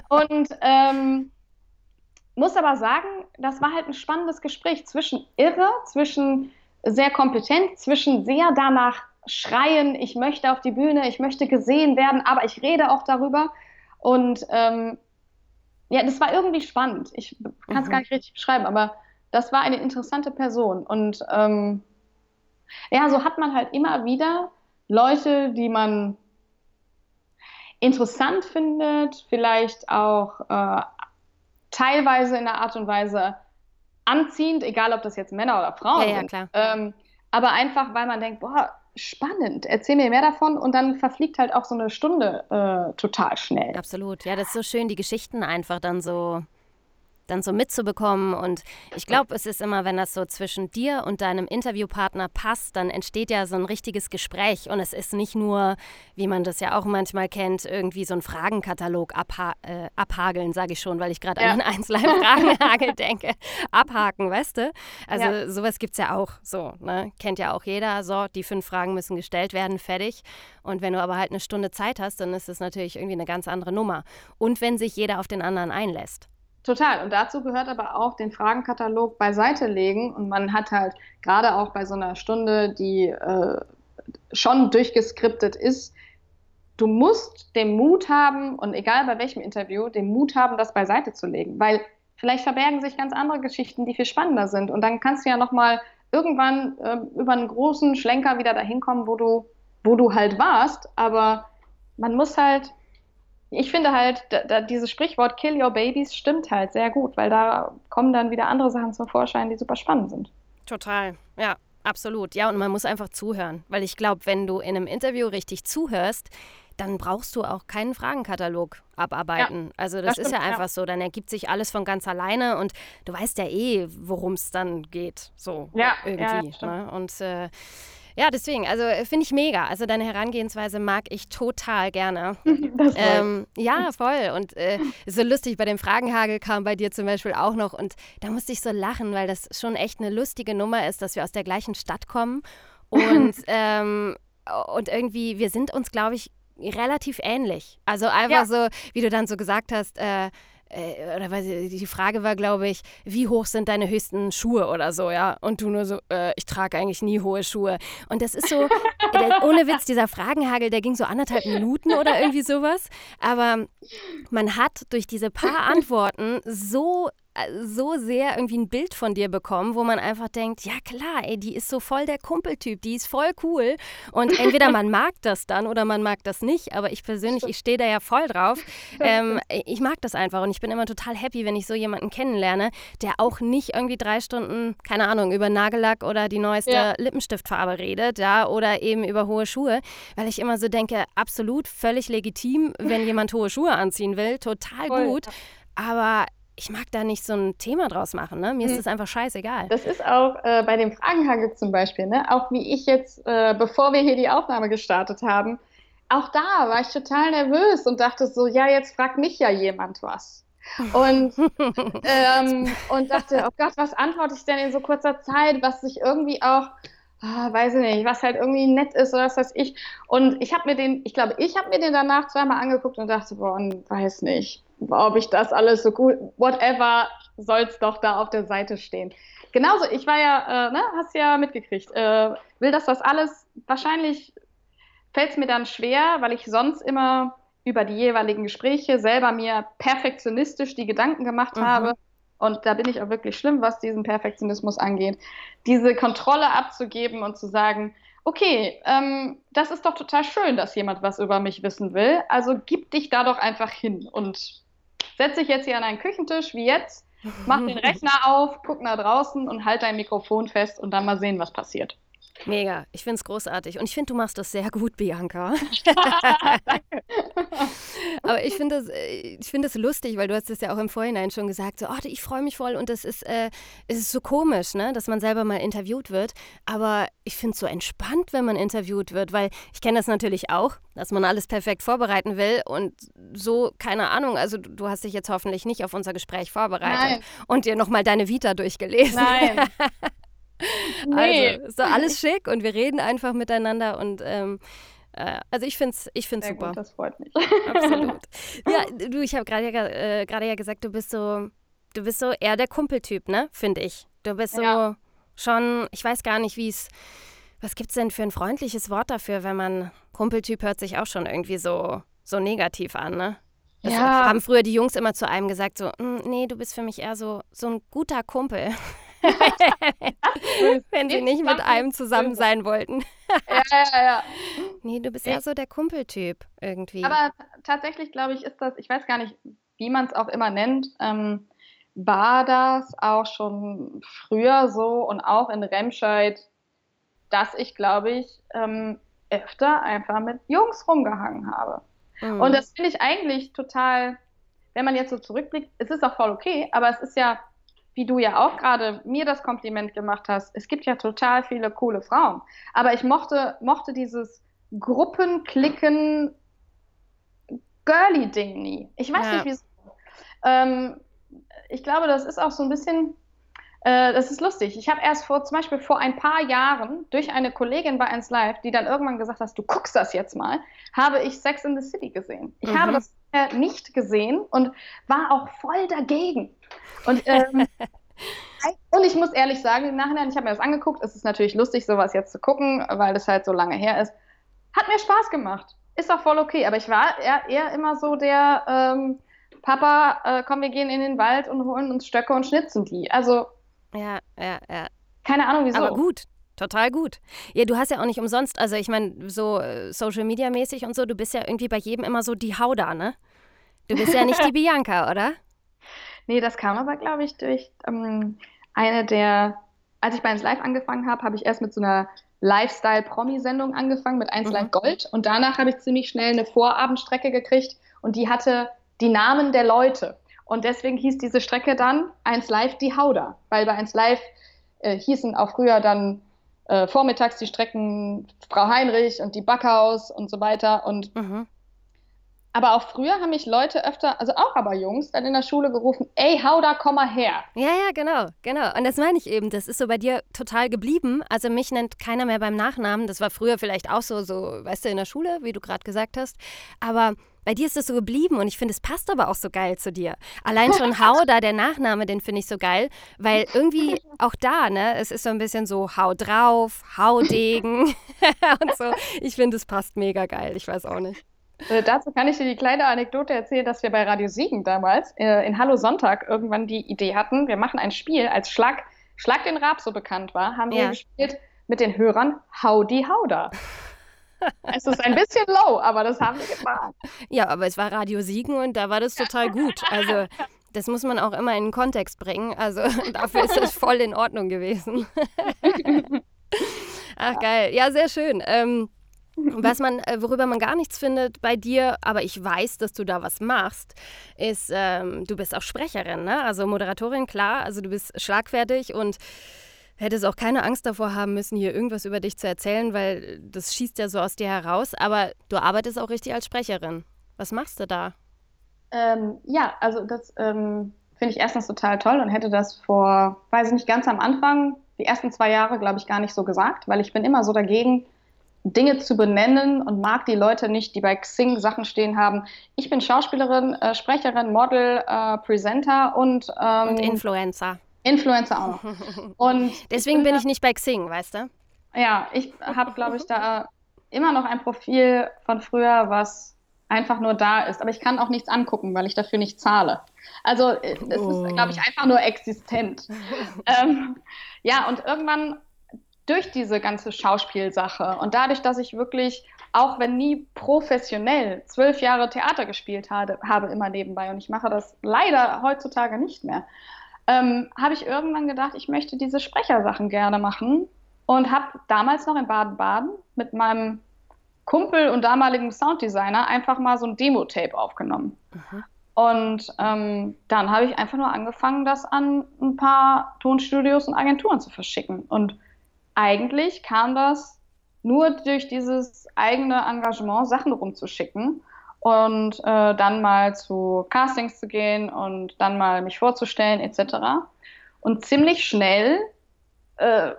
Und ähm, muss aber sagen, das war halt ein spannendes Gespräch zwischen irre, zwischen sehr kompetent zwischen sehr danach schreien, ich möchte auf die Bühne, ich möchte gesehen werden, aber ich rede auch darüber. Und ähm, ja, das war irgendwie spannend. Ich kann es mhm. gar nicht richtig beschreiben, aber das war eine interessante Person. Und ähm, ja, so hat man halt immer wieder Leute, die man interessant findet, vielleicht auch äh, teilweise in der Art und Weise anziehend, egal ob das jetzt Männer oder Frauen ja, sind. Ja, ähm, aber einfach, weil man denkt, boah, spannend, erzähl mir mehr davon und dann verfliegt halt auch so eine Stunde äh, total schnell. Absolut, ja, das ist so schön, die Geschichten einfach dann so dann so mitzubekommen. Und ich glaube, es ist immer, wenn das so zwischen dir und deinem Interviewpartner passt, dann entsteht ja so ein richtiges Gespräch. Und es ist nicht nur, wie man das ja auch manchmal kennt, irgendwie so ein Fragenkatalog abha äh, abhageln, sage ich schon, weil ich gerade ja. an den einzelnen Fragenhagel denke. Abhaken, weißt du? Also ja. sowas gibt es ja auch so. Ne? Kennt ja auch jeder. So, die fünf Fragen müssen gestellt werden, fertig. Und wenn du aber halt eine Stunde Zeit hast, dann ist es natürlich irgendwie eine ganz andere Nummer. Und wenn sich jeder auf den anderen einlässt. Total. Und dazu gehört aber auch den Fragenkatalog beiseite legen. Und man hat halt gerade auch bei so einer Stunde, die äh, schon durchgeskriptet ist, du musst den Mut haben, und egal bei welchem Interview, den Mut haben, das beiseite zu legen. Weil vielleicht verbergen sich ganz andere Geschichten, die viel spannender sind. Und dann kannst du ja nochmal irgendwann äh, über einen großen Schlenker wieder dahin kommen, wo du, wo du halt warst. Aber man muss halt ich finde halt, da, da, dieses Sprichwort Kill Your Babies stimmt halt sehr gut, weil da kommen dann wieder andere Sachen zum Vorschein, die super spannend sind. Total, ja, absolut. Ja, und man muss einfach zuhören, weil ich glaube, wenn du in einem Interview richtig zuhörst, dann brauchst du auch keinen Fragenkatalog abarbeiten. Ja, also das, das stimmt, ist ja einfach ja. so, dann ergibt sich alles von ganz alleine und du weißt ja eh, worum es dann geht, so ja, irgendwie. Ja, ne? Und äh, ja, deswegen, also äh, finde ich mega. Also deine Herangehensweise mag ich total gerne. Ähm, ja, voll. Und äh, so lustig, bei dem Fragenhagel kam bei dir zum Beispiel auch noch. Und da musste ich so lachen, weil das schon echt eine lustige Nummer ist, dass wir aus der gleichen Stadt kommen. Und, ähm, und irgendwie, wir sind uns, glaube ich, relativ ähnlich. Also einfach ja. so, wie du dann so gesagt hast, äh, äh, oder weiß ich, die Frage war, glaube ich, wie hoch sind deine höchsten Schuhe oder so, ja? Und du nur so, äh, ich trage eigentlich nie hohe Schuhe. Und das ist so, der, ohne Witz, dieser Fragenhagel, der ging so anderthalb Minuten oder irgendwie sowas. Aber man hat durch diese paar Antworten so so sehr irgendwie ein Bild von dir bekommen, wo man einfach denkt, ja klar, ey, die ist so voll der Kumpeltyp, die ist voll cool. Und entweder man mag das dann oder man mag das nicht, aber ich persönlich, ich stehe da ja voll drauf. Ähm, ich mag das einfach und ich bin immer total happy, wenn ich so jemanden kennenlerne, der auch nicht irgendwie drei Stunden, keine Ahnung, über Nagellack oder die neueste ja. Lippenstiftfarbe redet, ja, oder eben über hohe Schuhe, weil ich immer so denke, absolut völlig legitim, wenn jemand hohe Schuhe anziehen will, total voll. gut. Aber ich mag da nicht so ein Thema draus machen. Ne? Mir ist das einfach scheißegal. Das ist auch äh, bei dem Fragenhagel zum Beispiel, ne? auch wie ich jetzt, äh, bevor wir hier die Aufnahme gestartet haben, auch da war ich total nervös und dachte so, ja, jetzt fragt mich ja jemand was. Und, ähm, und dachte, oh Gott, was antworte ich denn in so kurzer Zeit, was sich irgendwie auch, ah, weiß ich nicht, was halt irgendwie nett ist oder was weiß ich. Und ich habe mir den, ich glaube, ich habe mir den danach zweimal angeguckt und dachte, boah, weiß nicht ob ich das alles so gut, whatever, soll es doch da auf der Seite stehen. Genauso, ich war ja, äh, ne, hast ja mitgekriegt, äh, will das das alles, wahrscheinlich fällt es mir dann schwer, weil ich sonst immer über die jeweiligen Gespräche selber mir perfektionistisch die Gedanken gemacht mhm. habe. Und da bin ich auch wirklich schlimm, was diesen Perfektionismus angeht. Diese Kontrolle abzugeben und zu sagen, okay, ähm, das ist doch total schön, dass jemand was über mich wissen will. Also gib dich da doch einfach hin und setz dich jetzt hier an einen Küchentisch wie jetzt, mach den Rechner auf, guck nach draußen und halt dein Mikrofon fest und dann mal sehen, was passiert. Mega, ich finde es großartig. Und ich finde, du machst das sehr gut, Bianca. Aber ich finde das, äh, find das lustig, weil du hast es ja auch im Vorhinein schon gesagt, so, oh, ich freue mich voll und es ist, äh, es ist so komisch, ne, dass man selber mal interviewt wird. Aber ich finde es so entspannt, wenn man interviewt wird, weil ich kenne das natürlich auch, dass man alles perfekt vorbereiten will und so, keine Ahnung, also du hast dich jetzt hoffentlich nicht auf unser Gespräch vorbereitet Nein. und dir nochmal deine Vita durchgelesen. Nein. Nee. Also ist doch alles schick und wir reden einfach miteinander und ähm, äh, also ich finde es ich find's super. Gut, das freut mich. Absolut. Ja, du, ich habe gerade ja, äh, ja gesagt, du bist so, du bist so eher der Kumpeltyp, ne? Finde ich. Du bist so ja. schon, ich weiß gar nicht, wie es, was gibt es denn für ein freundliches Wort dafür, wenn man, Kumpeltyp hört sich auch schon irgendwie so, so negativ an, ne? Das ja. haben früher die Jungs immer zu einem gesagt, so, hm, nee, du bist für mich eher so, so ein guter Kumpel. Wenn sie nicht mit einem zusammen sein wollten. ja, ja, ja. Nee, du bist ja so der Kumpeltyp irgendwie. Aber tatsächlich, glaube ich, ist das, ich weiß gar nicht, wie man es auch immer nennt, ähm, war das auch schon früher so und auch in Remscheid, dass ich, glaube ich, ähm, öfter einfach mit Jungs rumgehangen habe. Mhm. Und das finde ich eigentlich total, wenn man jetzt so zurückblickt, es ist auch voll okay, aber es ist ja wie du ja auch gerade mir das Kompliment gemacht hast, es gibt ja total viele coole Frauen. Aber ich mochte, mochte dieses Gruppenklicken Girly-Ding nie. Ich weiß ja. nicht, wie es. Ähm, ich glaube, das ist auch so ein bisschen. Äh, das ist lustig. Ich habe erst vor, zum Beispiel vor ein paar Jahren durch eine Kollegin bei 1 Live, die dann irgendwann gesagt hat, du guckst das jetzt mal, habe ich Sex in the City gesehen. Ich mhm. habe das nicht gesehen und war auch voll dagegen. Und, ähm, und ich muss ehrlich sagen, im Nachhinein, ich habe mir das angeguckt, es ist natürlich lustig, sowas jetzt zu gucken, weil das halt so lange her ist. Hat mir Spaß gemacht. Ist auch voll okay, aber ich war eher, eher immer so der ähm, Papa, äh, komm, wir gehen in den Wald und holen uns Stöcke und schnitzen die. Also. Ja, ja, ja. Keine Ahnung, wieso. Aber gut. Total gut. Ja, du hast ja auch nicht umsonst, also ich meine, so äh, Social Media mäßig und so, du bist ja irgendwie bei jedem immer so die Hauda, ne? Du bist ja nicht die Bianca, oder? Nee, das kam aber, glaube ich, durch ähm, eine der, als ich bei 1 Live angefangen habe, habe ich erst mit so einer Lifestyle-Promi-Sendung angefangen, mit 1 mhm. Live Gold. Und danach habe ich ziemlich schnell eine Vorabendstrecke gekriegt und die hatte die Namen der Leute. Und deswegen hieß diese Strecke dann 1 Live die Hauda, weil bei 1 Live äh, hießen auch früher dann äh, vormittags die Strecken Frau Heinrich und die Backhaus und so weiter. Und mhm Aber auch früher haben mich Leute öfter, also auch aber Jungs, dann in der Schule gerufen, ey, hau da, komm mal her. Ja, ja, genau, genau. Und das meine ich eben, das ist so bei dir total geblieben. Also mich nennt keiner mehr beim Nachnamen. Das war früher vielleicht auch so, so, weißt du, in der Schule, wie du gerade gesagt hast. Aber bei dir ist es so geblieben und ich finde, es passt aber auch so geil zu dir. Allein schon Hau da, der Nachname, den finde ich so geil, weil irgendwie auch da, ne, es ist so ein bisschen so Hau drauf, Hau Degen und so. Ich finde, es passt mega geil. Ich weiß auch nicht. Äh, dazu kann ich dir die kleine Anekdote erzählen, dass wir bei Radio Siegen damals äh, in Hallo Sonntag irgendwann die Idee hatten, wir machen ein Spiel, als Schlag, Schlag den Rab so bekannt war, haben ja. wir gespielt mit den Hörern Howdy Hauda. es ist ein bisschen low, aber das haben wir gemacht. Ja, aber es war Radio Siegen und da war das total gut. Also das muss man auch immer in den Kontext bringen. Also dafür ist das voll in Ordnung gewesen. Ach geil. Ja, sehr schön. Ähm, was man, äh, worüber man gar nichts findet bei dir, aber ich weiß, dass du da was machst, ist, ähm, du bist auch Sprecherin, ne? Also Moderatorin, klar, also du bist schlagfertig und hättest auch keine Angst davor haben müssen, hier irgendwas über dich zu erzählen, weil das schießt ja so aus dir heraus, aber du arbeitest auch richtig als Sprecherin. Was machst du da? Ähm, ja, also das ähm, finde ich erstens total toll und hätte das vor, weiß ich nicht, ganz am Anfang, die ersten zwei Jahre, glaube ich, gar nicht so gesagt, weil ich bin immer so dagegen, Dinge zu benennen und mag die Leute nicht, die bei Xing Sachen stehen haben. Ich bin Schauspielerin, äh, Sprecherin, Model, äh, Presenter und, ähm, und Influencer. Influencer auch. Und deswegen ich bin, bin ich nicht bei Xing, weißt du? Ja, ich habe, glaube ich, da immer noch ein Profil von früher, was einfach nur da ist. Aber ich kann auch nichts angucken, weil ich dafür nicht zahle. Also äh, es oh. ist, glaube ich, einfach nur existent. ähm, ja, und irgendwann durch diese ganze Schauspielsache und dadurch, dass ich wirklich, auch wenn nie professionell, zwölf Jahre Theater gespielt habe, habe immer nebenbei und ich mache das leider heutzutage nicht mehr, ähm, habe ich irgendwann gedacht, ich möchte diese Sprechersachen gerne machen und habe damals noch in Baden-Baden mit meinem Kumpel und damaligen Sounddesigner einfach mal so ein Demo-Tape aufgenommen. Mhm. Und ähm, dann habe ich einfach nur angefangen, das an ein paar Tonstudios und Agenturen zu verschicken. Und eigentlich kam das nur durch dieses eigene Engagement, Sachen rumzuschicken und äh, dann mal zu Castings zu gehen und dann mal mich vorzustellen etc. Und ziemlich schnell, äh,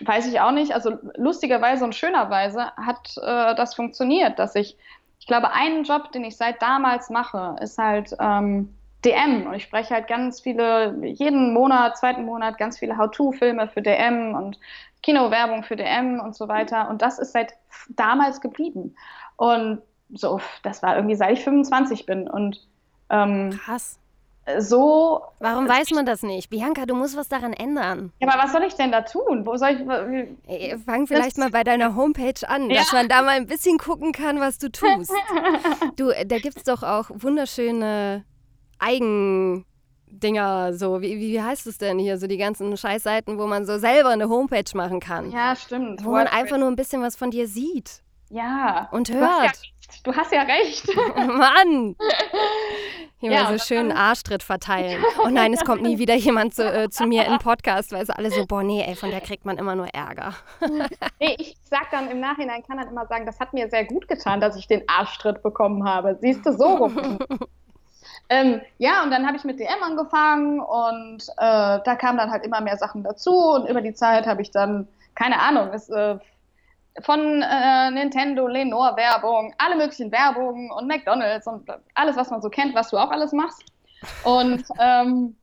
weiß ich auch nicht, also lustigerweise und schönerweise hat äh, das funktioniert, dass ich, ich glaube, einen Job, den ich seit damals mache, ist halt ähm, DM und ich spreche halt ganz viele, jeden Monat, zweiten Monat, ganz viele How-To-Filme für DM und Kinowerbung für DM und so weiter. Und das ist seit damals geblieben. Und so, das war irgendwie seit ich 25 bin. Und ähm, krass. So. Warum weiß man das nicht? Bianca, du musst was daran ändern. Ja, aber was soll ich denn da tun? Wo soll ich. Fang vielleicht mal bei deiner Homepage an, ja. dass man da mal ein bisschen gucken kann, was du tust. du, da gibt es doch auch wunderschöne Eigen. Dinger, so, wie, wie heißt es denn hier, so die ganzen Scheißseiten, wo man so selber eine Homepage machen kann. Ja, stimmt. Wo man einfach nur ein bisschen was von dir sieht. Ja. Und hört. Du hast ja recht. Mann! Hier ja, mal so schön Arschtritt verteilen. Oh nein, es kommt nie wieder jemand zu, äh, zu mir in Podcast, weil sie alle so, boah, nee, ey, von der kriegt man immer nur Ärger. nee, ich sag dann im Nachhinein, kann dann immer sagen, das hat mir sehr gut getan, dass ich den Arschtritt bekommen habe. Siehst du, so rum. Ähm, ja, und dann habe ich mit DM angefangen und äh, da kamen dann halt immer mehr Sachen dazu und über die Zeit habe ich dann, keine Ahnung, es äh, von äh, Nintendo, Lenore-Werbung, alle möglichen Werbungen und McDonalds und alles, was man so kennt, was du auch alles machst. Und ähm,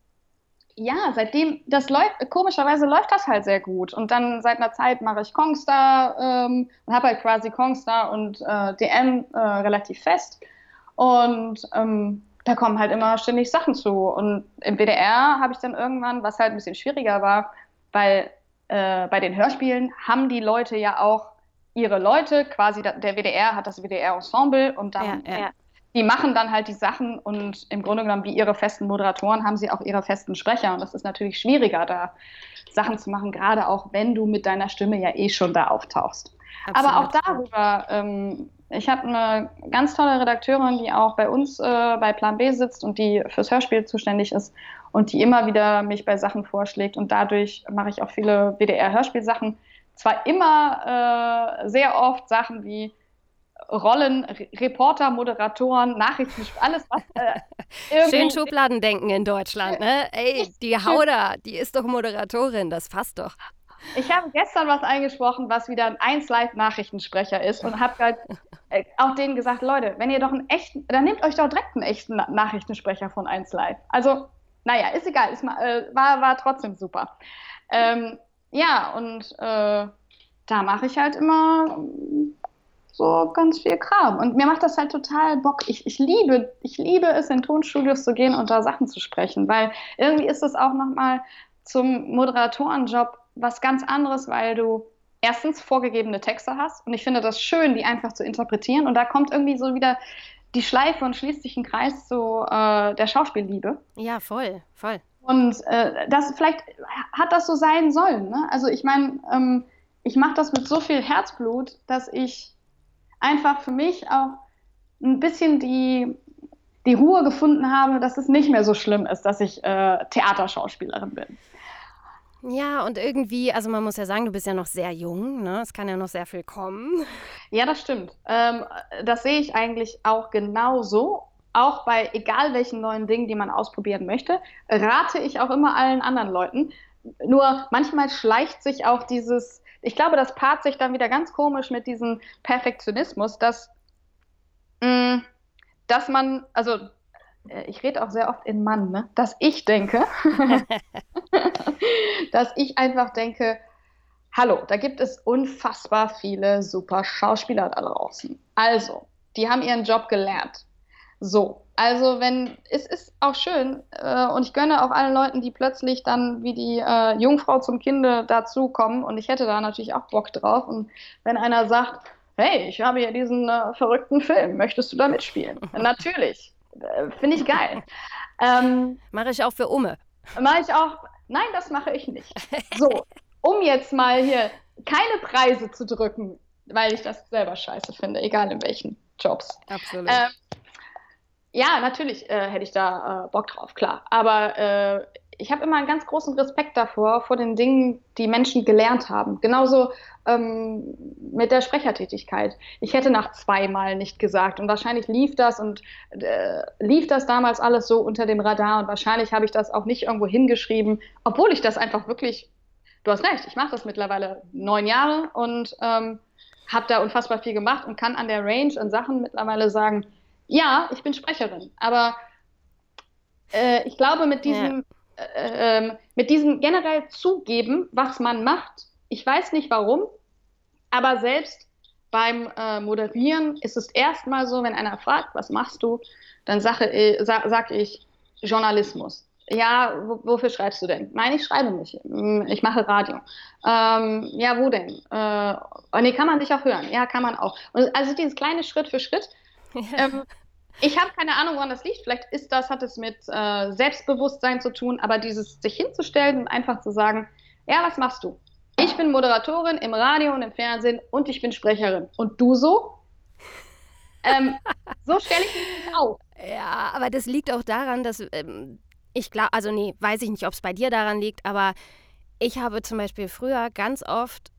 ja, seitdem, das läuft, komischerweise läuft das halt sehr gut. Und dann seit einer Zeit mache ich Kongstar ähm, und habe halt quasi Kongstar und äh, DM äh, relativ fest. Und ähm, da kommen halt immer ständig Sachen zu. Und im WDR habe ich dann irgendwann, was halt ein bisschen schwieriger war, weil äh, bei den Hörspielen haben die Leute ja auch ihre Leute, quasi der WDR hat das WDR-Ensemble und dann, ja, ja. die machen dann halt die Sachen und im Grunde genommen wie ihre festen Moderatoren haben sie auch ihre festen Sprecher und das ist natürlich schwieriger, da Sachen zu machen, gerade auch wenn du mit deiner Stimme ja eh schon da auftauchst. Absolut. Aber auch darüber, ähm, ich habe eine ganz tolle Redakteurin, die auch bei uns äh, bei Plan B sitzt und die fürs Hörspiel zuständig ist und die immer wieder mich bei Sachen vorschlägt und dadurch mache ich auch viele WDR-Hörspielsachen zwar immer äh, sehr oft Sachen wie Rollen, Reporter, Moderatoren, Nachrichten, alles was. Äh, Schön Schubladendenken in Deutschland, ne? Ey, die Hauda, die ist doch Moderatorin, das passt doch. Ich habe gestern was eingesprochen, was wieder ein 1 Live Nachrichtensprecher ist und habe halt äh, auch denen gesagt, Leute, wenn ihr doch einen echten, dann nehmt euch doch direkt einen echten Nachrichtensprecher von 1 Live. Also, naja, ist egal, ist, äh, war, war trotzdem super. Ähm, ja, und äh, da mache ich halt immer so ganz viel Kram. Und mir macht das halt total Bock. Ich, ich, liebe, ich liebe es, in Tonstudios zu gehen und da Sachen zu sprechen, weil irgendwie ist es auch nochmal zum Moderatorenjob was ganz anderes, weil du erstens vorgegebene Texte hast und ich finde das schön, die einfach zu interpretieren und da kommt irgendwie so wieder die Schleife und schließt sich ein Kreis zu äh, der Schauspielliebe. Ja, voll, voll. Und äh, das vielleicht hat das so sein sollen. Ne? Also ich meine, ähm, ich mache das mit so viel Herzblut, dass ich einfach für mich auch ein bisschen die, die Ruhe gefunden habe, dass es nicht mehr so schlimm ist, dass ich äh, Theaterschauspielerin bin. Ja, und irgendwie, also man muss ja sagen, du bist ja noch sehr jung, ne? Es kann ja noch sehr viel kommen. Ja, das stimmt. Ähm, das sehe ich eigentlich auch genauso. Auch bei egal welchen neuen Dingen, die man ausprobieren möchte, rate ich auch immer allen anderen Leuten. Nur manchmal schleicht sich auch dieses, ich glaube, das paart sich dann wieder ganz komisch mit diesem Perfektionismus, dass, mh, mm, dass man, also ich rede auch sehr oft in Mann, ne? dass ich denke, dass ich einfach denke, hallo, da gibt es unfassbar viele super Schauspieler da draußen. Also, die haben ihren Job gelernt. So, also wenn, es ist auch schön äh, und ich gönne auch allen Leuten, die plötzlich dann wie die äh, Jungfrau zum Kinde dazukommen und ich hätte da natürlich auch Bock drauf und wenn einer sagt, hey, ich habe hier diesen äh, verrückten Film, möchtest du da mitspielen? natürlich, äh, finde ich geil. Ähm, mache ich auch für Umme. Mache ich auch, nein, das mache ich nicht. So, um jetzt mal hier keine Preise zu drücken, weil ich das selber scheiße finde, egal in welchen Jobs. Absolut. Ähm, ja, natürlich äh, hätte ich da äh, Bock drauf, klar. Aber äh, ich habe immer einen ganz großen Respekt davor, vor den Dingen, die Menschen gelernt haben. Genauso ähm, mit der Sprechertätigkeit. Ich hätte nach zweimal nicht gesagt und wahrscheinlich lief das und äh, lief das damals alles so unter dem Radar und wahrscheinlich habe ich das auch nicht irgendwo hingeschrieben, obwohl ich das einfach wirklich, du hast recht, ich mache das mittlerweile neun Jahre und ähm, habe da unfassbar viel gemacht und kann an der Range an Sachen mittlerweile sagen, ja, ich bin Sprecherin, aber äh, ich glaube, mit diesem, ja. Äh, ähm, mit diesem generell zugeben, was man macht, ich weiß nicht warum, aber selbst beim äh, Moderieren ist es erstmal so, wenn einer fragt, was machst du, dann sage äh, sag, sag ich Journalismus. Ja, wofür schreibst du denn? Nein, ich schreibe nicht. Hm, ich mache Radio. Ähm, ja, wo denn? Äh, oh, nee, kann man sich auch hören. Ja, kann man auch. Und also dieses kleine Schritt für Schritt. Ähm, ich habe keine Ahnung, woran das liegt. Vielleicht ist das, hat es mit äh, Selbstbewusstsein zu tun, aber dieses sich hinzustellen und einfach zu sagen, ja, was machst du? Ich bin Moderatorin im Radio und im Fernsehen und ich bin Sprecherin. Und du so? ähm, so stelle ich mich auf. Ja, aber das liegt auch daran, dass ähm, ich glaube, also nee, weiß ich nicht, ob es bei dir daran liegt, aber ich habe zum Beispiel früher ganz oft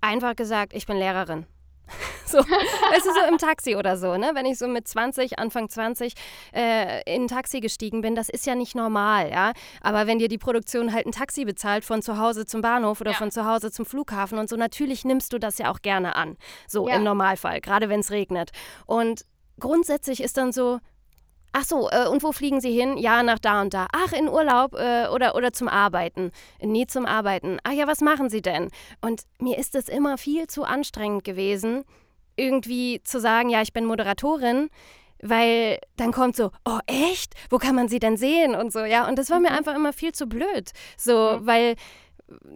einfach gesagt, ich bin Lehrerin. So, weißt du, so im Taxi oder so, ne? Wenn ich so mit 20, Anfang 20 äh, in ein Taxi gestiegen bin, das ist ja nicht normal, ja. Aber wenn dir die Produktion halt ein Taxi bezahlt von zu Hause zum Bahnhof oder ja. von zu Hause zum Flughafen und so, natürlich nimmst du das ja auch gerne an. So ja. im Normalfall, gerade wenn es regnet. Und grundsätzlich ist dann so, Ach so, äh, und wo fliegen Sie hin? Ja, nach da und da. Ach, in Urlaub äh, oder, oder zum Arbeiten. Nie zum Arbeiten. Ach ja, was machen Sie denn? Und mir ist es immer viel zu anstrengend gewesen, irgendwie zu sagen, ja, ich bin Moderatorin, weil dann kommt so, oh echt? Wo kann man sie denn sehen? Und so, ja. Und das war mir mhm. einfach immer viel zu blöd. So, weil,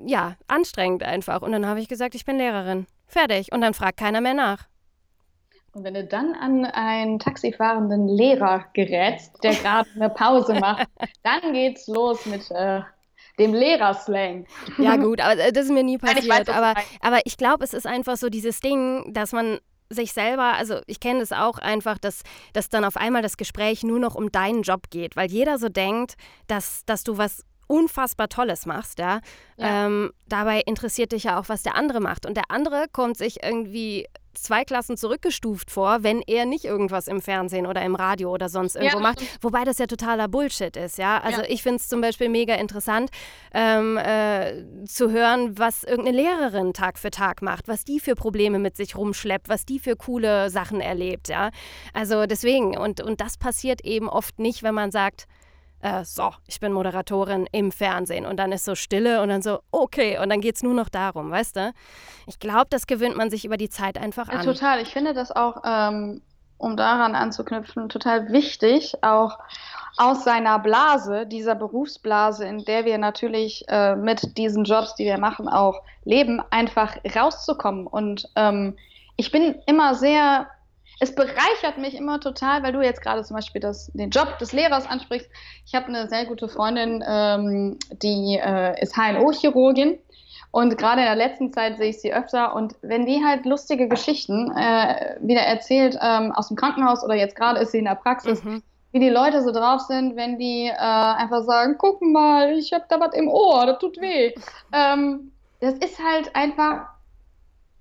ja, anstrengend einfach. Und dann habe ich gesagt, ich bin Lehrerin. Fertig. Und dann fragt keiner mehr nach. Und wenn du dann an einen taxifahrenden Lehrer gerätst, der gerade eine Pause macht, dann geht's los mit äh, dem Lehrerslang. Ja, gut, aber äh, das ist mir nie passiert. Nein, ich weiß, aber, aber ich glaube, es ist einfach so dieses Ding, dass man sich selber, also ich kenne es auch einfach, dass, dass dann auf einmal das Gespräch nur noch um deinen Job geht, weil jeder so denkt, dass, dass du was unfassbar Tolles machst, ja. ja. Ähm, dabei interessiert dich ja auch, was der andere macht. Und der andere kommt sich irgendwie zwei Klassen zurückgestuft vor, wenn er nicht irgendwas im Fernsehen oder im Radio oder sonst irgendwo ja, macht. Wobei das ja totaler Bullshit ist, ja. Also ja. ich finde es zum Beispiel mega interessant ähm, äh, zu hören, was irgendeine Lehrerin Tag für Tag macht, was die für Probleme mit sich rumschleppt, was die für coole Sachen erlebt, ja. Also deswegen, und, und das passiert eben oft nicht, wenn man sagt, äh, so, ich bin Moderatorin im Fernsehen und dann ist so Stille und dann so, okay, und dann geht es nur noch darum, weißt du? Ich glaube, das gewöhnt man sich über die Zeit einfach an. Ja, total. Ich finde das auch, ähm, um daran anzuknüpfen, total wichtig, auch aus seiner Blase, dieser Berufsblase, in der wir natürlich äh, mit diesen Jobs, die wir machen, auch leben, einfach rauszukommen. Und ähm, ich bin immer sehr es bereichert mich immer total, weil du jetzt gerade zum Beispiel das, den Job des Lehrers ansprichst. Ich habe eine sehr gute Freundin, ähm, die äh, ist HNO-Chirurgin. Und gerade in der letzten Zeit sehe ich sie öfter. Und wenn die halt lustige Geschichten äh, wieder erzählt ähm, aus dem Krankenhaus oder jetzt gerade ist sie in der Praxis, mhm. wie die Leute so drauf sind, wenn die äh, einfach sagen, guck mal, ich habe da was im Ohr, das tut weh. Ähm, das ist halt einfach,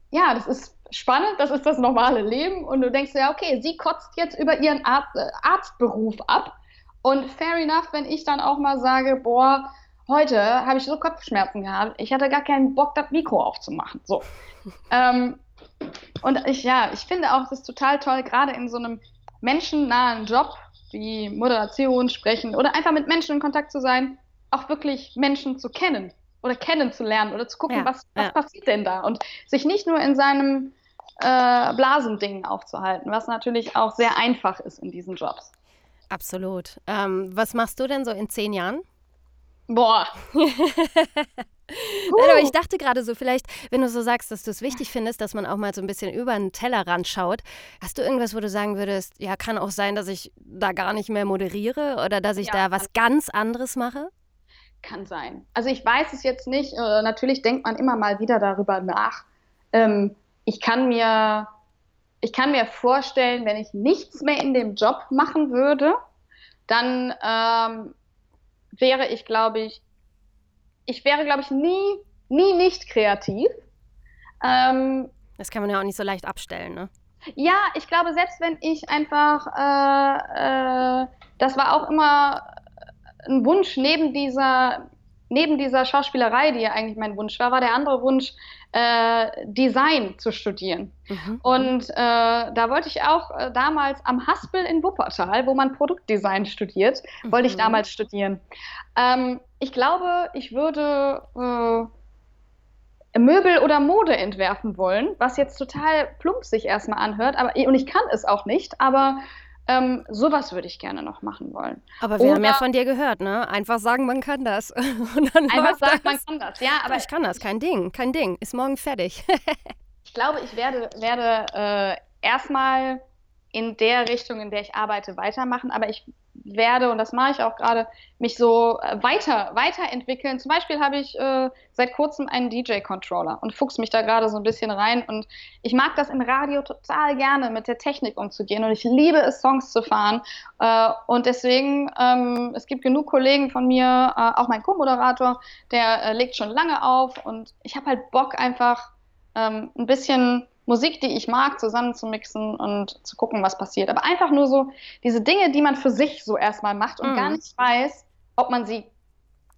ja, das ist spannend, das ist das normale Leben. Und du denkst ja, okay, sie kotzt jetzt über ihren Arzt, äh, Arztberuf ab. Und fair enough, wenn ich dann auch mal sage, boah, heute habe ich so Kopfschmerzen gehabt, ich hatte gar keinen Bock, das Mikro aufzumachen. So. ähm, und ich, ja, ich finde auch, das ist total toll, gerade in so einem menschennahen Job wie Moderation, Sprechen oder einfach mit Menschen in Kontakt zu sein, auch wirklich Menschen zu kennen oder kennenzulernen oder zu gucken, ja, was, was ja. passiert denn da und sich nicht nur in seinem äh, Blasendingen aufzuhalten, was natürlich auch sehr einfach ist in diesen Jobs. Absolut. Ähm, was machst du denn so in zehn Jahren? Boah. Nein, aber ich dachte gerade so, vielleicht, wenn du so sagst, dass du es wichtig findest, dass man auch mal so ein bisschen über den Tellerrand schaut, hast du irgendwas, wo du sagen würdest, ja, kann auch sein, dass ich da gar nicht mehr moderiere oder dass ich ja, da was ganz anderes mache? Kann sein. Also ich weiß es jetzt nicht. Äh, natürlich denkt man immer mal wieder darüber nach. Ähm, ich kann mir, ich kann mir vorstellen, wenn ich nichts mehr in dem Job machen würde, dann ähm, wäre ich, glaube ich, ich wäre, glaube ich, nie, nie nicht kreativ. Ähm, das kann man ja auch nicht so leicht abstellen, ne? Ja, ich glaube, selbst wenn ich einfach, äh, äh, das war auch immer ein Wunsch neben dieser, neben dieser Schauspielerei, die ja eigentlich mein Wunsch war, war der andere Wunsch, äh, Design zu studieren. Mhm. Und äh, da wollte ich auch äh, damals am Haspel in Wuppertal, wo man Produktdesign studiert, mhm. wollte ich mhm. damals studieren. Ähm, ich glaube, ich würde äh, Möbel oder Mode entwerfen wollen, was jetzt total plump sich erstmal anhört, aber und ich kann es auch nicht, aber ähm, sowas würde ich gerne noch machen wollen. Aber wir Oder, haben ja von dir gehört, ne? Einfach sagen, man kann das. einfach sagen, man kann das, ja. Aber ich kann das, kein Ding, kein Ding. Ist morgen fertig. ich glaube, ich werde, werde äh, erstmal in der Richtung, in der ich arbeite, weitermachen. Aber ich werde, und das mache ich auch gerade, mich so äh, weiter, weiterentwickeln. Zum Beispiel habe ich äh, seit kurzem einen DJ-Controller und fuchs mich da gerade so ein bisschen rein. Und ich mag das im Radio total gerne, mit der Technik umzugehen. Und ich liebe es, Songs zu fahren. Äh, und deswegen, ähm, es gibt genug Kollegen von mir, äh, auch mein Co-Moderator, der äh, legt schon lange auf. Und ich habe halt Bock, einfach ähm, ein bisschen Musik, die ich mag, zusammenzumixen und zu gucken, was passiert. Aber einfach nur so diese Dinge, die man für sich so erstmal macht und mhm. gar nicht weiß, ob man sie,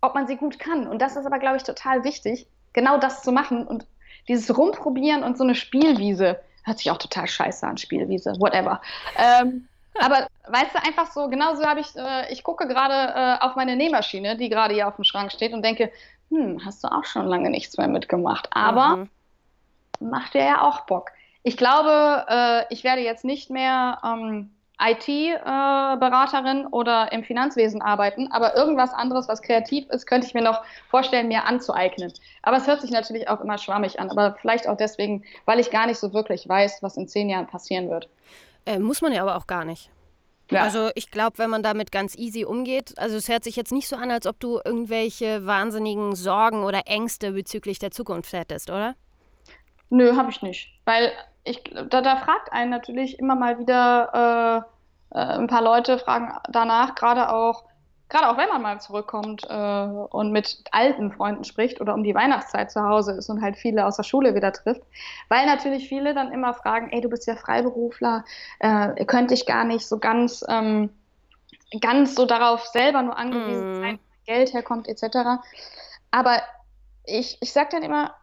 ob man sie gut kann. Und das ist aber, glaube ich, total wichtig, genau das zu machen und dieses Rumprobieren und so eine Spielwiese. Hört sich auch total scheiße an, Spielwiese, whatever. Ähm, aber weißt du, einfach so, genauso habe ich, äh, ich gucke gerade äh, auf meine Nähmaschine, die gerade hier auf dem Schrank steht und denke, hm, hast du auch schon lange nichts mehr mitgemacht. Aber mhm macht dir ja auch Bock. Ich glaube, äh, ich werde jetzt nicht mehr ähm, IT-Beraterin äh, oder im Finanzwesen arbeiten, aber irgendwas anderes, was kreativ ist, könnte ich mir noch vorstellen, mir anzueignen. Aber es hört sich natürlich auch immer schwammig an, aber vielleicht auch deswegen, weil ich gar nicht so wirklich weiß, was in zehn Jahren passieren wird. Äh, muss man ja aber auch gar nicht. Ja. Also ich glaube, wenn man damit ganz easy umgeht, also es hört sich jetzt nicht so an, als ob du irgendwelche wahnsinnigen Sorgen oder Ängste bezüglich der Zukunft hättest, oder? Nö, habe ich nicht. Weil ich, da, da fragt einen natürlich immer mal wieder äh, äh, ein paar Leute fragen danach, gerade auch, gerade auch wenn man mal zurückkommt äh, und mit alten Freunden spricht oder um die Weihnachtszeit zu Hause ist und halt viele aus der Schule wieder trifft, weil natürlich viele dann immer fragen, ey, du bist ja Freiberufler, äh, könnte ich gar nicht so ganz, ähm, ganz so darauf selber nur angewiesen mm. sein, wo Geld herkommt etc. Aber ich, ich sage dann immer,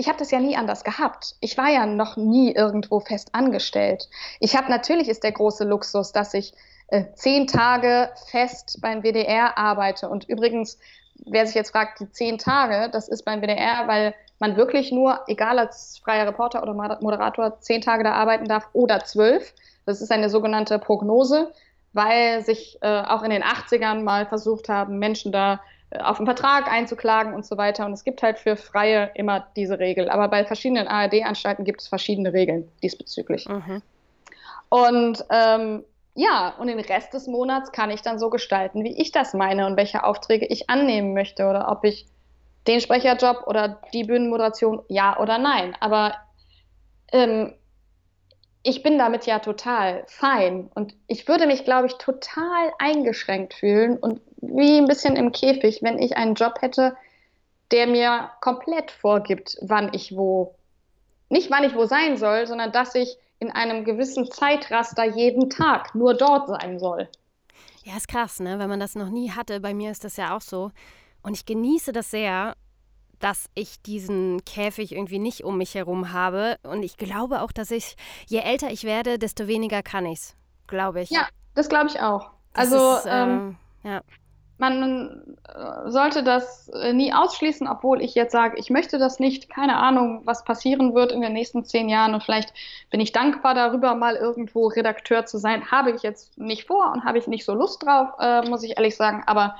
ich habe das ja nie anders gehabt. Ich war ja noch nie irgendwo fest angestellt. Ich habe natürlich ist der große Luxus, dass ich äh, zehn Tage fest beim WDR arbeite. Und übrigens, wer sich jetzt fragt, die zehn Tage, das ist beim WDR, weil man wirklich nur, egal als freier Reporter oder Moderator, zehn Tage da arbeiten darf oder zwölf. Das ist eine sogenannte Prognose, weil sich äh, auch in den 80ern mal versucht haben, Menschen da auf einen Vertrag einzuklagen und so weiter. Und es gibt halt für Freie immer diese Regel. Aber bei verschiedenen ARD-Anstalten gibt es verschiedene Regeln diesbezüglich. Mhm. Und ähm, ja, und den Rest des Monats kann ich dann so gestalten, wie ich das meine und welche Aufträge ich annehmen möchte oder ob ich den Sprecherjob oder die Bühnenmoderation ja oder nein. Aber ähm, ich bin damit ja total fein und ich würde mich, glaube ich, total eingeschränkt fühlen und wie ein bisschen im Käfig, wenn ich einen Job hätte, der mir komplett vorgibt, wann ich wo, nicht wann ich wo sein soll, sondern dass ich in einem gewissen Zeitraster jeden Tag nur dort sein soll. Ja, ist krass, ne? Wenn man das noch nie hatte. Bei mir ist das ja auch so. Und ich genieße das sehr, dass ich diesen Käfig irgendwie nicht um mich herum habe. Und ich glaube auch, dass ich, je älter ich werde, desto weniger kann ich's. Glaube ich. Ja, das glaube ich auch. Das also, ist, ähm, ähm, ja man äh, sollte das äh, nie ausschließen, obwohl ich jetzt sage, ich möchte das nicht. Keine Ahnung, was passieren wird in den nächsten zehn Jahren und vielleicht bin ich dankbar darüber, mal irgendwo Redakteur zu sein. Habe ich jetzt nicht vor und habe ich nicht so Lust drauf, äh, muss ich ehrlich sagen, aber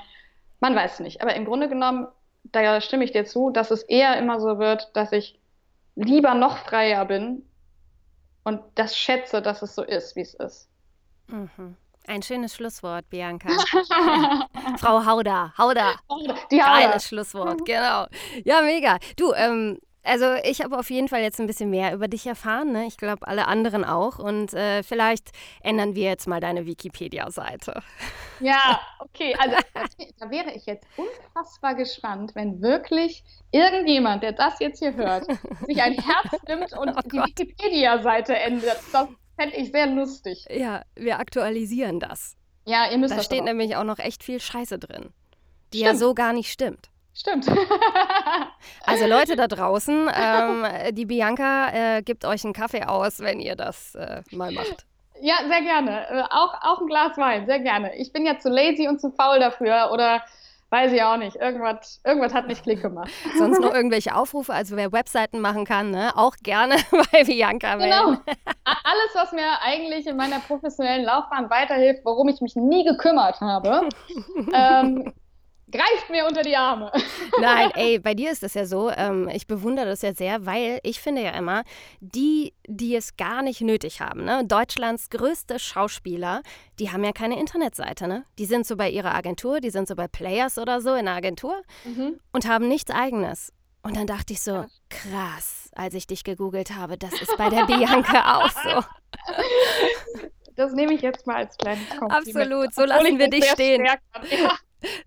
man weiß nicht. Aber im Grunde genommen, da stimme ich dir zu, dass es eher immer so wird, dass ich lieber noch freier bin und das schätze, dass es so ist, wie es ist. Mhm. Ein schönes Schlusswort, Bianca. Frau Hauda, Hauda. Die Hauda. Geiles Schlusswort, genau. Ja, mega. Du, ähm, also ich habe auf jeden Fall jetzt ein bisschen mehr über dich erfahren. Ne? Ich glaube, alle anderen auch. Und äh, vielleicht ändern wir jetzt mal deine Wikipedia-Seite. Ja, okay. Also da wäre ich jetzt unfassbar gespannt, wenn wirklich irgendjemand, der das jetzt hier hört, sich ein Herz nimmt und oh die Wikipedia-Seite ändert. Das Fände ich sehr lustig. Ja, wir aktualisieren das. Ja, ihr müsst Da das steht auch. nämlich auch noch echt viel Scheiße drin, die stimmt. ja so gar nicht stimmt. Stimmt. also Leute da draußen, ähm, die Bianca äh, gibt euch einen Kaffee aus, wenn ihr das äh, mal macht. Ja, sehr gerne. Äh, auch, auch ein Glas Wein, sehr gerne. Ich bin ja zu lazy und zu faul dafür oder Weiß ich auch nicht. Irgendwas, irgendwas hat nicht Klick gemacht. Sonst noch irgendwelche Aufrufe, also wer Webseiten machen kann, ne? auch gerne bei Bianca Genau. Alles, was mir eigentlich in meiner professionellen Laufbahn weiterhilft, worum ich mich nie gekümmert habe, ähm, greift mir unter die Arme. Nein, ey, bei dir ist das ja so, ähm, ich bewundere das ja sehr, weil ich finde ja immer, die, die es gar nicht nötig haben, ne? Deutschlands größte Schauspieler, die haben ja keine Internetseite, ne? Die sind so bei ihrer Agentur, die sind so bei Players oder so in der Agentur mhm. und haben nichts eigenes. Und dann dachte ich so, krass, als ich dich gegoogelt habe, das ist bei der Bianca auch so. Das nehme ich jetzt mal als kleines Kompliment. Absolut, so lassen wir dich stehen. Ja.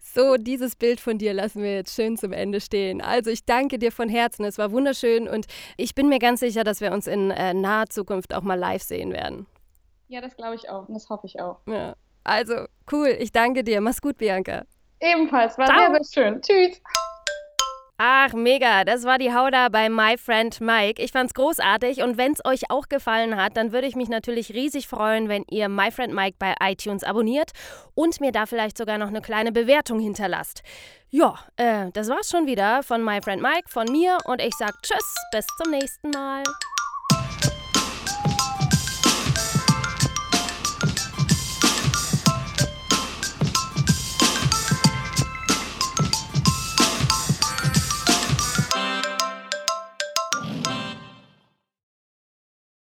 So, dieses Bild von dir lassen wir jetzt schön zum Ende stehen. Also, ich danke dir von Herzen. Es war wunderschön und ich bin mir ganz sicher, dass wir uns in äh, naher Zukunft auch mal live sehen werden. Ja, das glaube ich auch und das hoffe ich auch. Ja. Also, cool. Ich danke dir. Mach's gut, Bianca. Ebenfalls. War Ciao. sehr, sehr schön. Tschüss. Ach, mega. Das war die Hauda bei My Friend Mike. Ich fand's großartig und wenn's euch auch gefallen hat, dann würde ich mich natürlich riesig freuen, wenn ihr My Friend Mike bei iTunes abonniert und mir da vielleicht sogar noch eine kleine Bewertung hinterlasst. Ja, äh, das war's schon wieder von My Friend Mike, von mir und ich sag Tschüss, bis zum nächsten Mal.